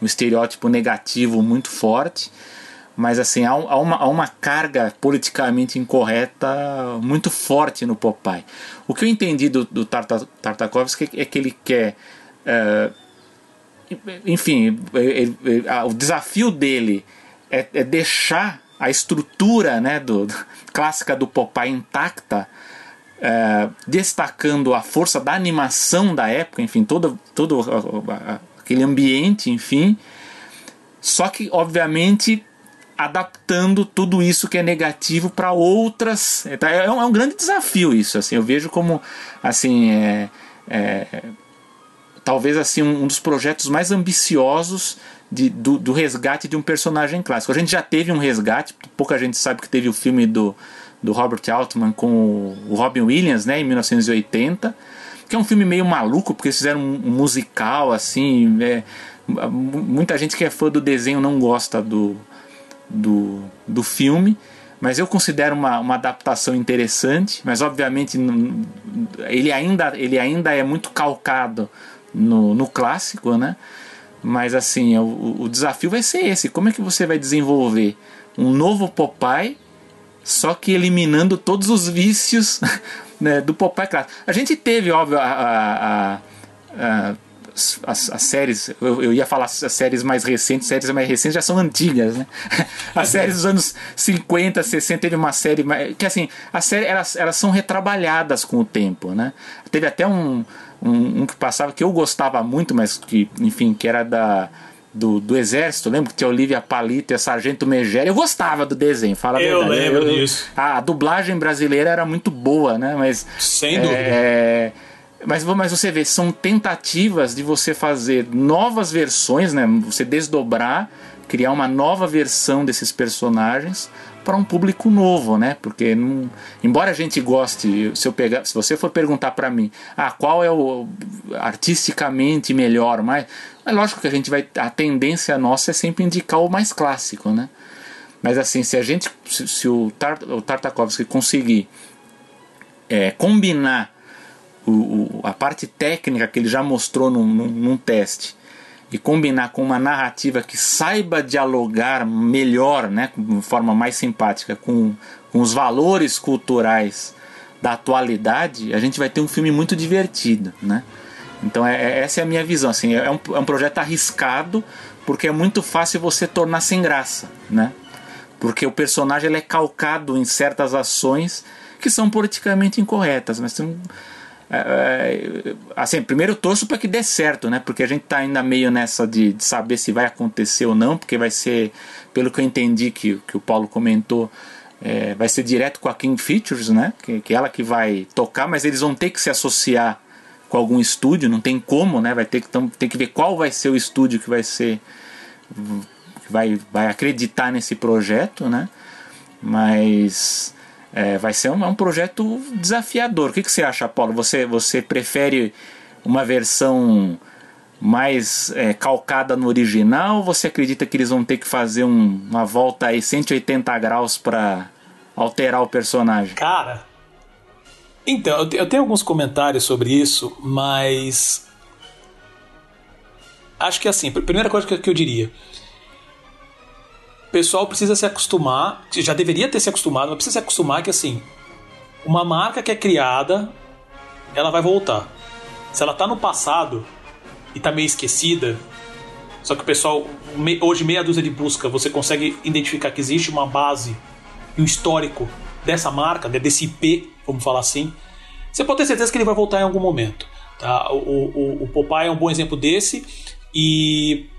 um estereótipo negativo muito forte. Mas assim, há, uma, há uma carga politicamente incorreta muito forte no Popeye. O que eu entendi do, do Tartakovsky é que ele quer. Uh, enfim, ele, ele, o desafio dele é, é deixar a estrutura né, do, clássica do Popeye intacta, é, destacando a força da animação da época, enfim, todo, todo aquele ambiente, enfim, só que, obviamente, adaptando tudo isso que é negativo para outras. É, é um, é um, grande desafio isso. Assim, eu vejo como assim é, é talvez assim um, um, dos projetos mais ambiciosos de, do, do, resgate de um personagem clássico. A gente já teve um resgate, pouca gente sabe que teve o filme do, do Robert Altman com o Robin Williams, né, em 1980, que é um filme meio maluco, porque eles fizeram um, musical, assim, é, muita gente que é fã do desenho não gosta do, do, do filme, mas eu considero uma, uma adaptação interessante, mas obviamente ele ainda, ele ainda é muito calcado no, no clássico, né? Mas assim, o, o desafio vai ser esse: como é que você vai desenvolver um novo Popeye, só que eliminando todos os vícios né, do Popeye clássico? A gente teve, óbvio, a, a, a, as, as, séries, eu, eu, ia falar as séries mais recentes, séries mais recentes já são antigas, né? As séries dos anos 50, 60, teve uma série que assim, as séries elas, elas são retrabalhadas com o tempo, né? Teve até um, um, um, que passava que eu gostava muito, mas que, enfim, que era da. Do, do exército, lembro que tinha Olivia Palito e a Sargento Megera. Eu gostava do desenho, fala a eu verdade. lembro eu, disso. A, a, dublagem brasileira era muito boa, né? Mas. Sem dúvida. É, mas, mas você vê, são tentativas de você fazer novas versões, né? Você desdobrar, criar uma nova versão desses personagens para um público novo, né? Porque não, embora a gente goste, se eu pegar, se você for perguntar para mim, ah, qual é o artisticamente melhor, mas é lógico que a gente vai a tendência nossa é sempre indicar o mais clássico, né? Mas assim, se a gente se, se o, Tart, o Tartakovsky conseguir é, combinar o, o, a parte técnica que ele já mostrou num, num, num teste e combinar com uma narrativa que saiba dialogar melhor, né, de forma mais simpática, com, com os valores culturais da atualidade, a gente vai ter um filme muito divertido, né? Então é, é essa é a minha visão, assim, é um, é um projeto arriscado porque é muito fácil você tornar sem graça, né? Porque o personagem ele é calcado em certas ações que são politicamente incorretas, mas tem é, assim, primeiro eu torço para que dê certo, né? Porque a gente tá ainda meio nessa de, de, saber se vai acontecer ou não, porque vai ser, pelo que eu entendi que, que o Paulo comentou, é, vai ser direto com a King Features, né? Que, que ela que vai tocar, mas eles vão ter que se associar com algum estúdio, não tem como, né? Vai ter que, então, tem que ver qual vai ser o estúdio que vai ser vai, vai acreditar nesse projeto, né? Mas é, vai ser um, um, projeto desafiador. O que, que você acha, Paulo? Você, você prefere uma versão mais é, calcada no original? Você acredita que eles vão ter que fazer um, uma volta aí 180 graus para alterar o personagem? Cara, então, eu tenho alguns comentários sobre isso, mas. Acho que assim, a primeira coisa que eu diria. Pessoal precisa se acostumar, já deveria ter se acostumado, mas precisa se acostumar que assim, uma marca que é criada, ela vai voltar. Se ela tá no passado e tá meio esquecida, só que o pessoal, hoje meia dúzia de busca, você consegue identificar que existe uma base e um histórico dessa marca, desse IP, vamos falar assim, você pode ter certeza que ele vai voltar em algum momento. Tá? O, o, o Popeye é um bom exemplo desse. E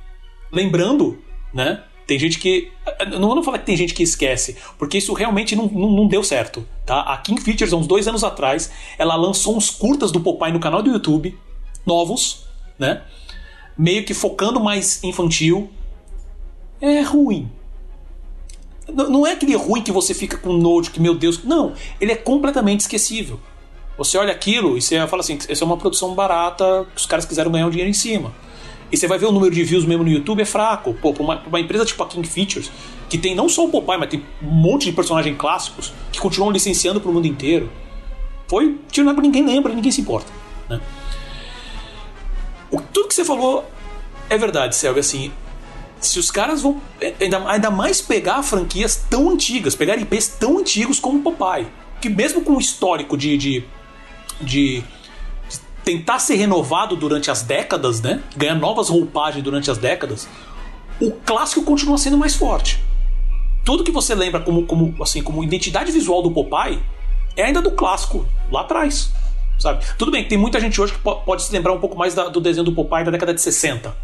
lembrando, né? Tem gente que. Não vou falar que tem gente que esquece, porque isso realmente não, não, não, deu certo. Tá? A King Features, há uns dois anos atrás, ela lançou uns curtas do Popeye no canal do YouTube, novos, né? Meio que focando mais infantil. É ruim. Não é aquele ruim que você fica com nojo, que meu Deus. Não, ele é completamente esquecível. Você olha aquilo e você fala assim: essa é uma produção barata que os caras quiseram ganhar um dinheiro em cima. E você vai ver o número de views mesmo no YouTube é fraco. Pô, pra uma, pra uma empresa tipo a King Features, que tem não só o Popeye, mas tem um monte de personagens clássicos que continuam licenciando pro mundo inteiro. Foi tiro na ninguém lembra, ninguém se importa. Né? O, tudo que você falou é verdade, Selby. Assim, se os caras vão ainda, ainda mais pegar franquias tão antigas, pegar IPs tão antigos como Popeye, que mesmo com o histórico de, de, de tentar ser renovado durante as décadas, né? Ganhar novas roupagens durante as décadas, o clássico continua sendo mais forte. Tudo que você lembra como, como, assim, como identidade visual do Popeye é ainda do clássico, lá atrás. Sabe? Tudo bem, tem muita gente hoje que pode se lembrar um pouco mais da, do desenho do Popeye da década de 60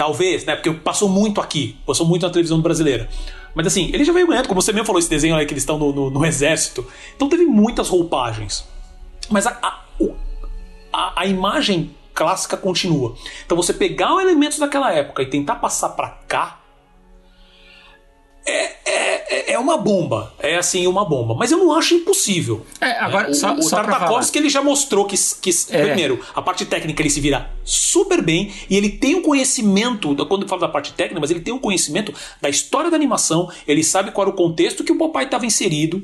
Talvez, né? Porque passou muito aqui, passou muito na televisão brasileira. Mas assim, ele já veio ganhando, como você mesmo falou, esse desenho aí que eles estão no, no, no exército. Então teve muitas roupagens. Mas a, a, a, a imagem clássica continua. Então você pegar elementos daquela época e tentar passar para cá é, é, é uma bomba. É assim, uma bomba. Mas eu não acho impossível. É, agora, né? só, o, só Tartakovsky ele já mostrou que, que é. primeiro, a parte técnica ele se vira super bem e ele tem um conhecimento, quando eu falo da parte técnica, mas ele tem um conhecimento da história da animação, ele sabe qual era o contexto que o papai estava inserido.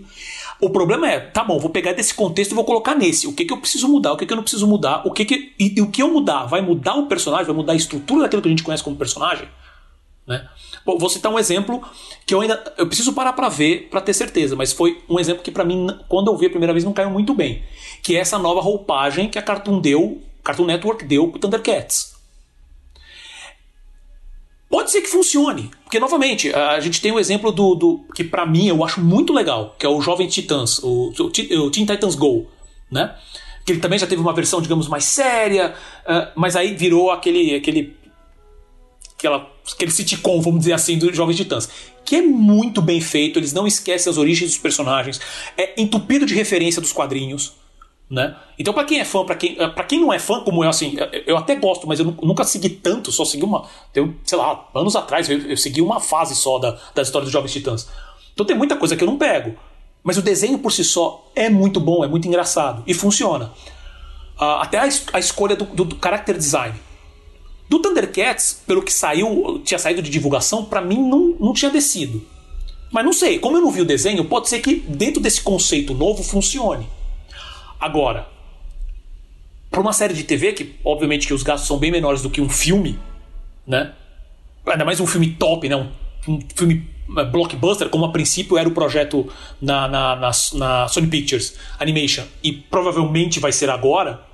O problema é, tá bom, vou pegar desse contexto e vou colocar nesse. O que, que eu preciso mudar, o que, que eu não preciso mudar, o que, que e, e o que eu mudar vai mudar o personagem, vai mudar a estrutura daquilo que a gente conhece como personagem, né? Bom, vou citar um exemplo que eu ainda eu preciso parar para ver para ter certeza, mas foi um exemplo que para mim quando eu vi a primeira vez não caiu muito bem, que é essa nova roupagem que a Cartoon deu, Cartoon Network deu pro Thundercats. Pode ser que funcione, porque novamente a gente tem o um exemplo do, do que para mim eu acho muito legal, que é o Jovem Titãs, o, o, o Teen Titans Go, né? Que ele também já teve uma versão, digamos, mais séria, uh, mas aí virou aquele aquele aquela, aquele sitcom, vamos dizer assim, dos Jovens Titãs. Que é muito bem feito, eles não esquecem as origens dos personagens, é entupido de referência dos quadrinhos. Né? Então, para quem é fã, para quem, para quem não é fã, como eu, assim, eu até gosto, mas eu nunca segui tanto, só segui uma. Tem, sei lá, anos atrás, eu, eu segui uma fase só da, da história dos Jovens Titãs. Então, tem muita coisa que eu não pego. Mas o desenho por si só é muito bom, é muito engraçado e funciona. Uh, até a, a escolha do, do, do character design. Do Thundercats, pelo que saiu, tinha saído de divulgação, para mim não, não tinha descido. Mas não sei, como eu não vi o desenho, pode ser que dentro desse conceito novo funcione. Agora, para uma série de TV, que obviamente que os gastos são bem menores do que um filme, né? Ainda mais um filme top, né? Um, um filme é, blockbuster, como a princípio era o projeto na, na, na, na Sony Pictures Animation, e provavelmente vai ser agora,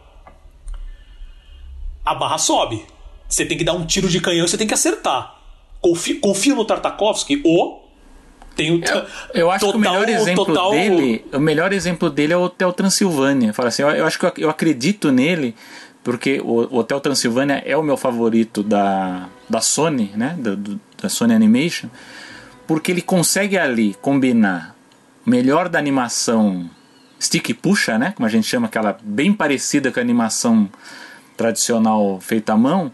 a barra sobe. Você tem que dar um tiro de canhão e você tem que acertar. Confio, no Tartakovsky ou tem o eu, eu acho total, que o melhor exemplo total... dele, o melhor exemplo dele é o Hotel Transilvânia. Fala assim, eu, eu acho que eu, eu, acredito nele porque o, Hotel Transilvânia é o meu favorito da, da Sony, né, da, da Sony Animation, porque ele consegue ali combinar melhor da animação stick puxa, né, como a gente chama aquela bem parecida com a animação tradicional feita à mão,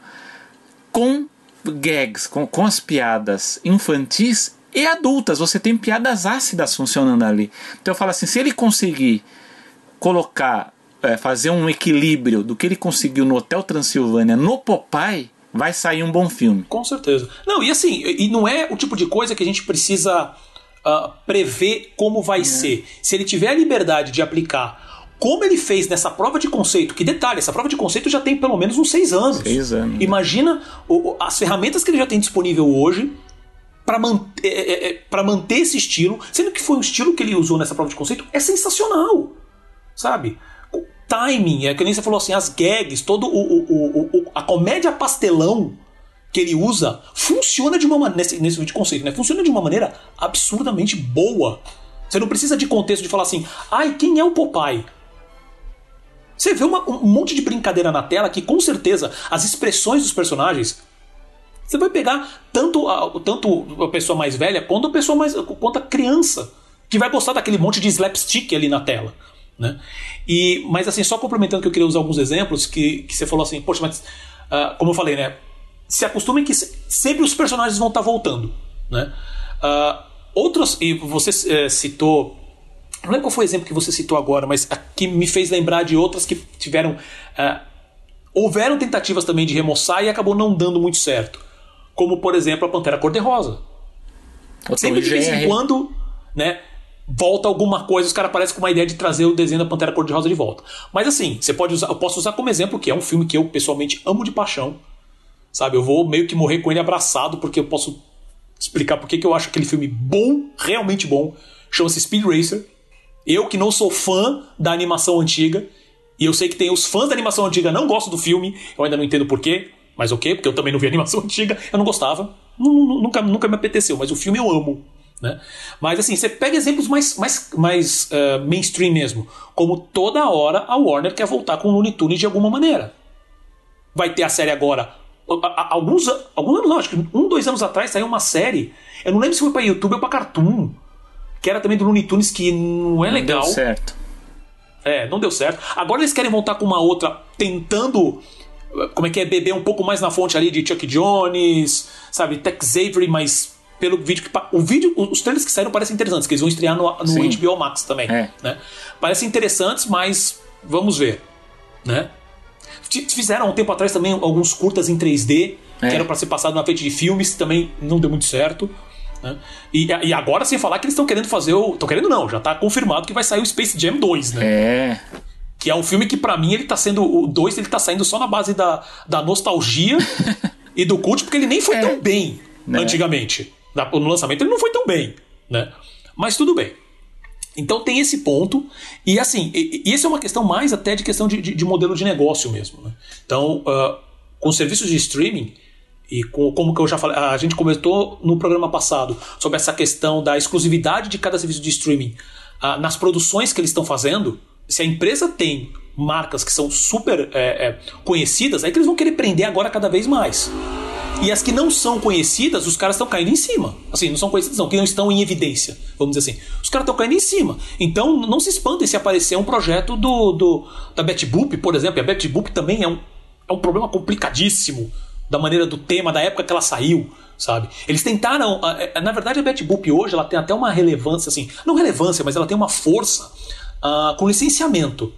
com gags, com, com as piadas infantis e adultas. Você tem piadas ácidas funcionando ali. Então eu falo assim, se ele conseguir colocar, é, fazer um equilíbrio do que ele conseguiu no Hotel Transilvânia no Popeye, vai sair um bom filme. Com certeza. Não, e assim, e não é o tipo de coisa que a gente precisa uh, prever como vai é. ser. Se ele tiver a liberdade de aplicar como ele fez nessa prova de conceito, que detalhe, essa prova de conceito já tem pelo menos uns seis anos. Seis anos. Imagina o, as ferramentas que ele já tem disponível hoje para manter, é, é, é manter esse estilo, sendo que foi o estilo que ele usou nessa prova de conceito, é sensacional. Sabe? O timing, é que nem você falou assim, as gags, todo o, o, o, a comédia pastelão que ele usa funciona de uma maneira nesse, nesse vídeo de conceito, né? Funciona de uma maneira absurdamente boa. Você não precisa de contexto de falar assim, ai, quem é o Popeye? Você vê uma, um monte de brincadeira na tela que com certeza as expressões dos personagens você vai pegar tanto a, tanto a pessoa mais velha quanto a pessoa mais quanto a criança que vai gostar daquele monte de slapstick ali na tela. Né? E, mas assim, só complementando que eu queria usar alguns exemplos que, que você falou assim, poxa, mas uh, como eu falei, né? Se acostumem que sempre os personagens vão estar tá voltando. Né? Uh, outros, e você uh, citou não lembro qual foi o exemplo que você citou agora, mas que me fez lembrar de outras que tiveram. Uh, houveram tentativas também de remoçar e acabou não dando muito certo. Como, por exemplo, a Pantera Cor-de-Rosa. Sempre de vez em quando, né? Volta alguma coisa, os caras aparecem com uma ideia de trazer o desenho da Pantera Cor-de-Rosa de volta. Mas assim, você pode usar, eu posso usar como exemplo que é um filme que eu pessoalmente amo de paixão. Sabe, eu vou meio que morrer com ele abraçado, porque eu posso explicar porque que eu acho aquele filme bom, realmente bom. Chama-se Speed Racer eu que não sou fã da animação antiga, e eu sei que tem os fãs da animação antiga não gostam do filme, eu ainda não entendo porquê, mas ok, porque eu também não vi animação antiga, eu não gostava, nunca, nunca me apeteceu, mas o filme eu amo. Né? Mas assim, você pega exemplos mais, mais, mais uh, mainstream mesmo, como toda hora a Warner quer voltar com o Looney Tunes de alguma maneira. Vai ter a série agora. Alguns, alguns anos, não, acho que um, dois anos atrás saiu uma série. Eu não lembro se foi para YouTube ou para Cartoon que era também do Looney Tunes, que não é legal. Não deu certo. É, não deu certo. Agora eles querem voltar com uma outra, tentando. Como é que é? Beber um pouco mais na fonte ali de Chuck Jones, sabe? Tex Avery, mas pelo vídeo que. O vídeo, os trailers que saíram parecem interessantes, que eles vão estrear no, no HBO Max também. É. Né? Parecem interessantes, mas vamos ver. Né? Fizeram há um tempo atrás também alguns curtas em 3D, é. que eram para ser passado na frente de filmes, também não deu muito certo. Né? E, e agora, sem falar que eles estão querendo fazer o. Estão querendo, não, já está confirmado que vai sair o Space Jam 2, né? É. Que é um filme que, para mim, ele tá sendo. O 2 ele tá saindo só na base da, da nostalgia e do cult, porque ele nem foi é. tão bem né? antigamente. No lançamento ele não foi tão bem, né? Mas tudo bem. Então tem esse ponto, e assim, e, e essa é uma questão mais até de questão de, de, de modelo de negócio mesmo. Né? Então, uh, com serviços de streaming, e com, como que eu já falei, a gente comentou no programa passado sobre essa questão da exclusividade de cada serviço de streaming uh, nas produções que eles estão fazendo. Se a empresa tem marcas que são super é, é, conhecidas, é que eles vão querer prender agora cada vez mais. E as que não são conhecidas, os caras estão caindo em cima. Assim, não são conhecidas, não, que não estão em evidência, vamos dizer assim. Os caras estão caindo em cima. Então, não se espantem se aparecer um projeto do, do da Betty Boop, por exemplo. E a Betty Boop também é um, é um problema complicadíssimo da maneira do tema, da época que ela saiu, sabe? Eles tentaram. Na verdade, a Betty Boop hoje ela tem até uma relevância, assim, não relevância, mas ela tem uma força uh, com licenciamento.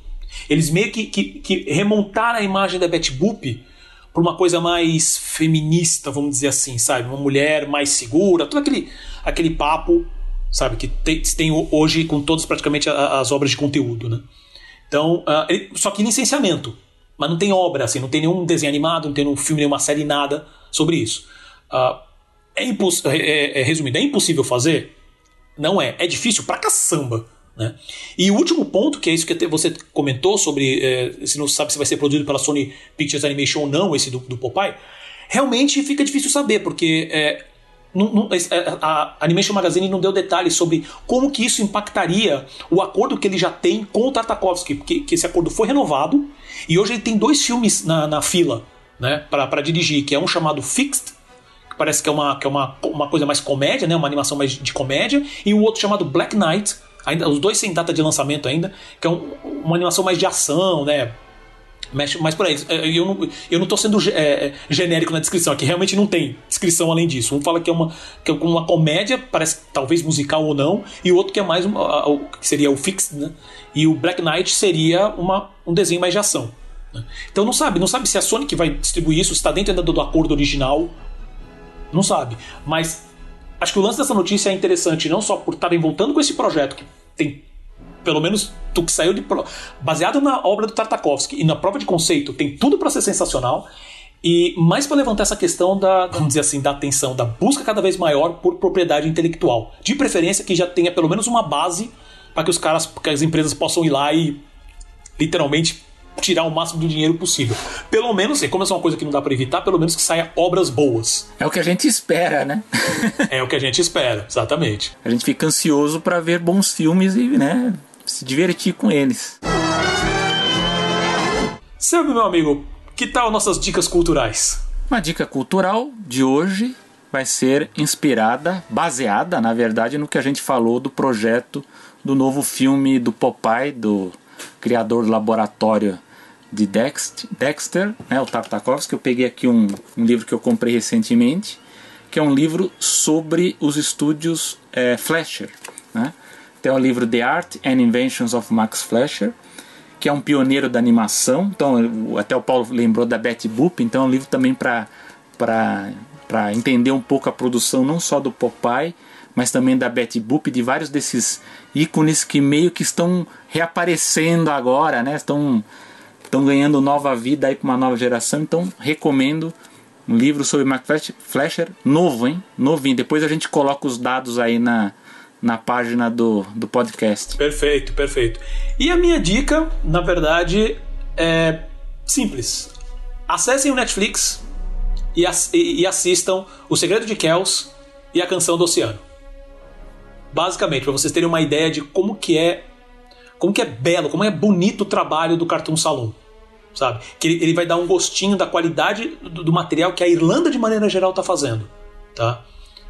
Eles meio que, que, que remontaram a imagem da Betty Boop para uma coisa mais feminista, vamos dizer assim, sabe? Uma mulher mais segura, todo aquele, aquele papo, sabe? Que tem, tem hoje com todas praticamente as obras de conteúdo, né? Então, uh, ele, só que licenciamento mas não tem obra, assim, não tem nenhum desenho animado, não tem nenhum filme, nenhuma série, nada sobre isso. Uh, é, é, é, resumindo, é impossível fazer? Não é. É difícil pra caçamba. Né? E o último ponto, que é isso que você comentou sobre é, se não sabe se vai ser produzido pela Sony Pictures Animation ou não, esse do, do Popeye, realmente fica difícil saber, porque é, não, não, é, a Animation Magazine não deu detalhes sobre como que isso impactaria o acordo que ele já tem com o Tartakovsky, porque que esse acordo foi renovado e hoje ele tem dois filmes na, na fila né, para dirigir, que é um chamado Fixed, que parece que é, uma, que é uma, uma coisa mais comédia, né, uma animação mais de comédia, e o outro chamado Black Knight, ainda, os dois sem data de lançamento ainda, que é um, uma animação mais de ação, né, Mexe mais por aí. É, eu não, eu não tô sendo é, é, genérico na descrição, aqui realmente não tem descrição além disso. Um fala que é uma, que é uma comédia, parece talvez musical ou não, e o outro que é mais uma, que seria o fixed, né? E o Black Knight seria uma, um desenho mais de ação. Né? Então não sabe, não sabe se é a Sony que vai distribuir isso, está dentro ainda do acordo original. Não sabe. Mas acho que o lance dessa notícia é interessante não só por estarem voltando com esse projeto que tem pelo menos do que saiu de baseado na obra do Tartakovsky e na prova de conceito, tem tudo para ser sensacional. E mais para levantar essa questão da, vamos dizer assim, da atenção, da busca cada vez maior por propriedade intelectual. De preferência que já tenha pelo menos uma base para que os caras, que as empresas possam ir lá e literalmente tirar o máximo do dinheiro possível. Pelo menos, e como é uma coisa que não dá para evitar, pelo menos que saia obras boas. É o que a gente espera, né? é o que a gente espera, exatamente. A gente fica ansioso para ver bons filmes e, né, se divertir com eles. Selby, meu amigo, que tal nossas dicas culturais? Uma dica cultural de hoje vai ser inspirada, baseada, na verdade, no que a gente falou do projeto do novo filme do Popeye, do criador do laboratório de Dexter, né, o Tartakovsky. Eu peguei aqui um, um livro que eu comprei recentemente, que é um livro sobre os estúdios é, Fleischer. Né? Tem o livro The Art and Inventions of Max Fleischer, que é um pioneiro da animação. Então, até o Paulo lembrou da Betty Boop, então é um livro também para entender um pouco a produção não só do Popeye, mas também da Betty Boop, de vários desses ícones que meio que estão reaparecendo agora, né? Estão, estão ganhando nova vida aí para uma nova geração. Então, recomendo um livro sobre Max Fleischer, novo, hein? Novinho. Depois a gente coloca os dados aí na, na página do, do podcast. Perfeito, perfeito. E a minha dica, na verdade, é simples. Acessem o Netflix e, e, e assistam O Segredo de Kells e A Canção do Oceano. Basicamente, para vocês terem uma ideia de como que é como que é belo, como é bonito o trabalho do Cartoon Salon, sabe? Que ele, ele vai dar um gostinho da qualidade do, do material que a Irlanda de maneira geral está fazendo, tá?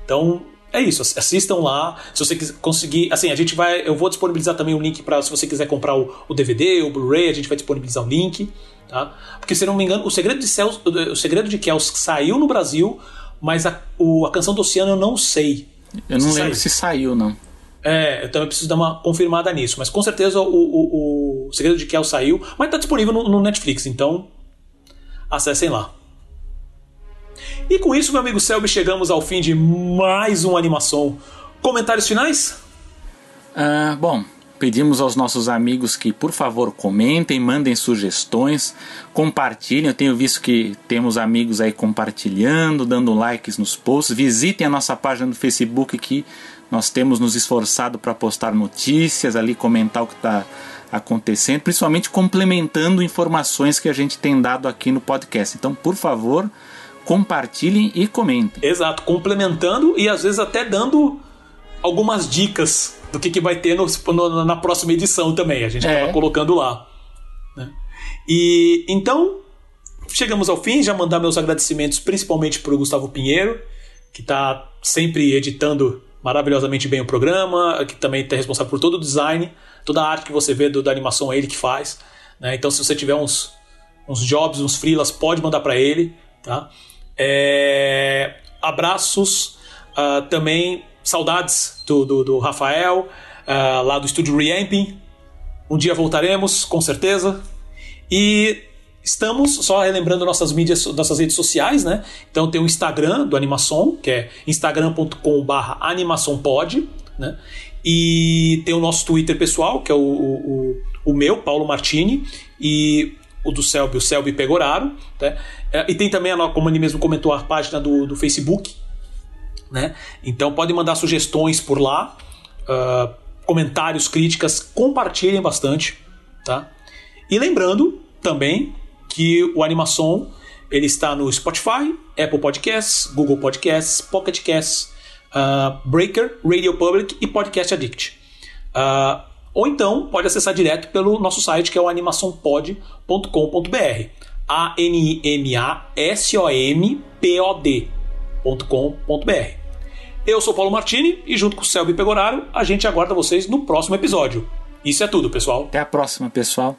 Então, é isso, assistam lá. Se você conseguir, assim, a gente vai, eu vou disponibilizar também o um link para se você quiser comprar o, o DVD, o Blu-ray, a gente vai disponibilizar o link, tá? Porque se não me engano, o Segredo de Céus, o Segredo de Kells saiu no Brasil, mas a, o, a canção do Oceano eu não sei. Eu não se lembro saiu. se saiu não. É, eu também preciso dar uma confirmada nisso, mas com certeza o, o, o Segredo de Kells saiu, mas está disponível no, no Netflix, então acessem lá. E com isso, meu amigo Selby, chegamos ao fim de mais uma animação. Comentários finais? Ah, bom, pedimos aos nossos amigos que, por favor, comentem, mandem sugestões, compartilhem. Eu tenho visto que temos amigos aí compartilhando, dando likes nos posts. Visitem a nossa página no Facebook que nós temos nos esforçado para postar notícias ali, comentar o que está acontecendo, principalmente complementando informações que a gente tem dado aqui no podcast. Então, por favor, compartilhem e comentem. Exato, complementando e às vezes até dando algumas dicas do que, que vai ter no, no, na próxima edição também. A gente é. acaba colocando lá. Né? E então chegamos ao fim. Já mandar meus agradecimentos principalmente para o Gustavo Pinheiro, que está sempre editando maravilhosamente bem o programa, que também está responsável por todo o design, toda a arte que você vê do, da animação é ele que faz. Né? Então, se você tiver uns, uns jobs, uns freelas, pode mandar para ele. Tá? É, abraços uh, também, saudades do, do, do Rafael, uh, lá do estúdio Reamping. Um dia voltaremos, com certeza. E estamos, só relembrando nossas mídias, nossas redes sociais, né? Então tem o Instagram do Animação, que é instagram.com.br animaçãopod, né? E tem o nosso Twitter pessoal, que é o, o, o meu, Paulo Martini, e o do Selby, o Selby Pegoraro. Né? E tem também, como ele mesmo comentou, a página do, do Facebook. Né? Então podem mandar sugestões por lá, uh, comentários, críticas, compartilhem bastante. Tá? E lembrando também que o Animação Ele está no Spotify, Apple Podcasts, Google Podcasts, Pocket Casts, uh, Breaker, Radio Public e Podcast Addict. Uh, ou então pode acessar direto pelo nosso site que é o animaçãopod.com.br. A-N-I-M-A-S-O-M-P-O-D.com.br. Eu sou Paulo Martini e junto com o Selby Pegoraro a gente aguarda vocês no próximo episódio. Isso é tudo, pessoal. Até a próxima, pessoal.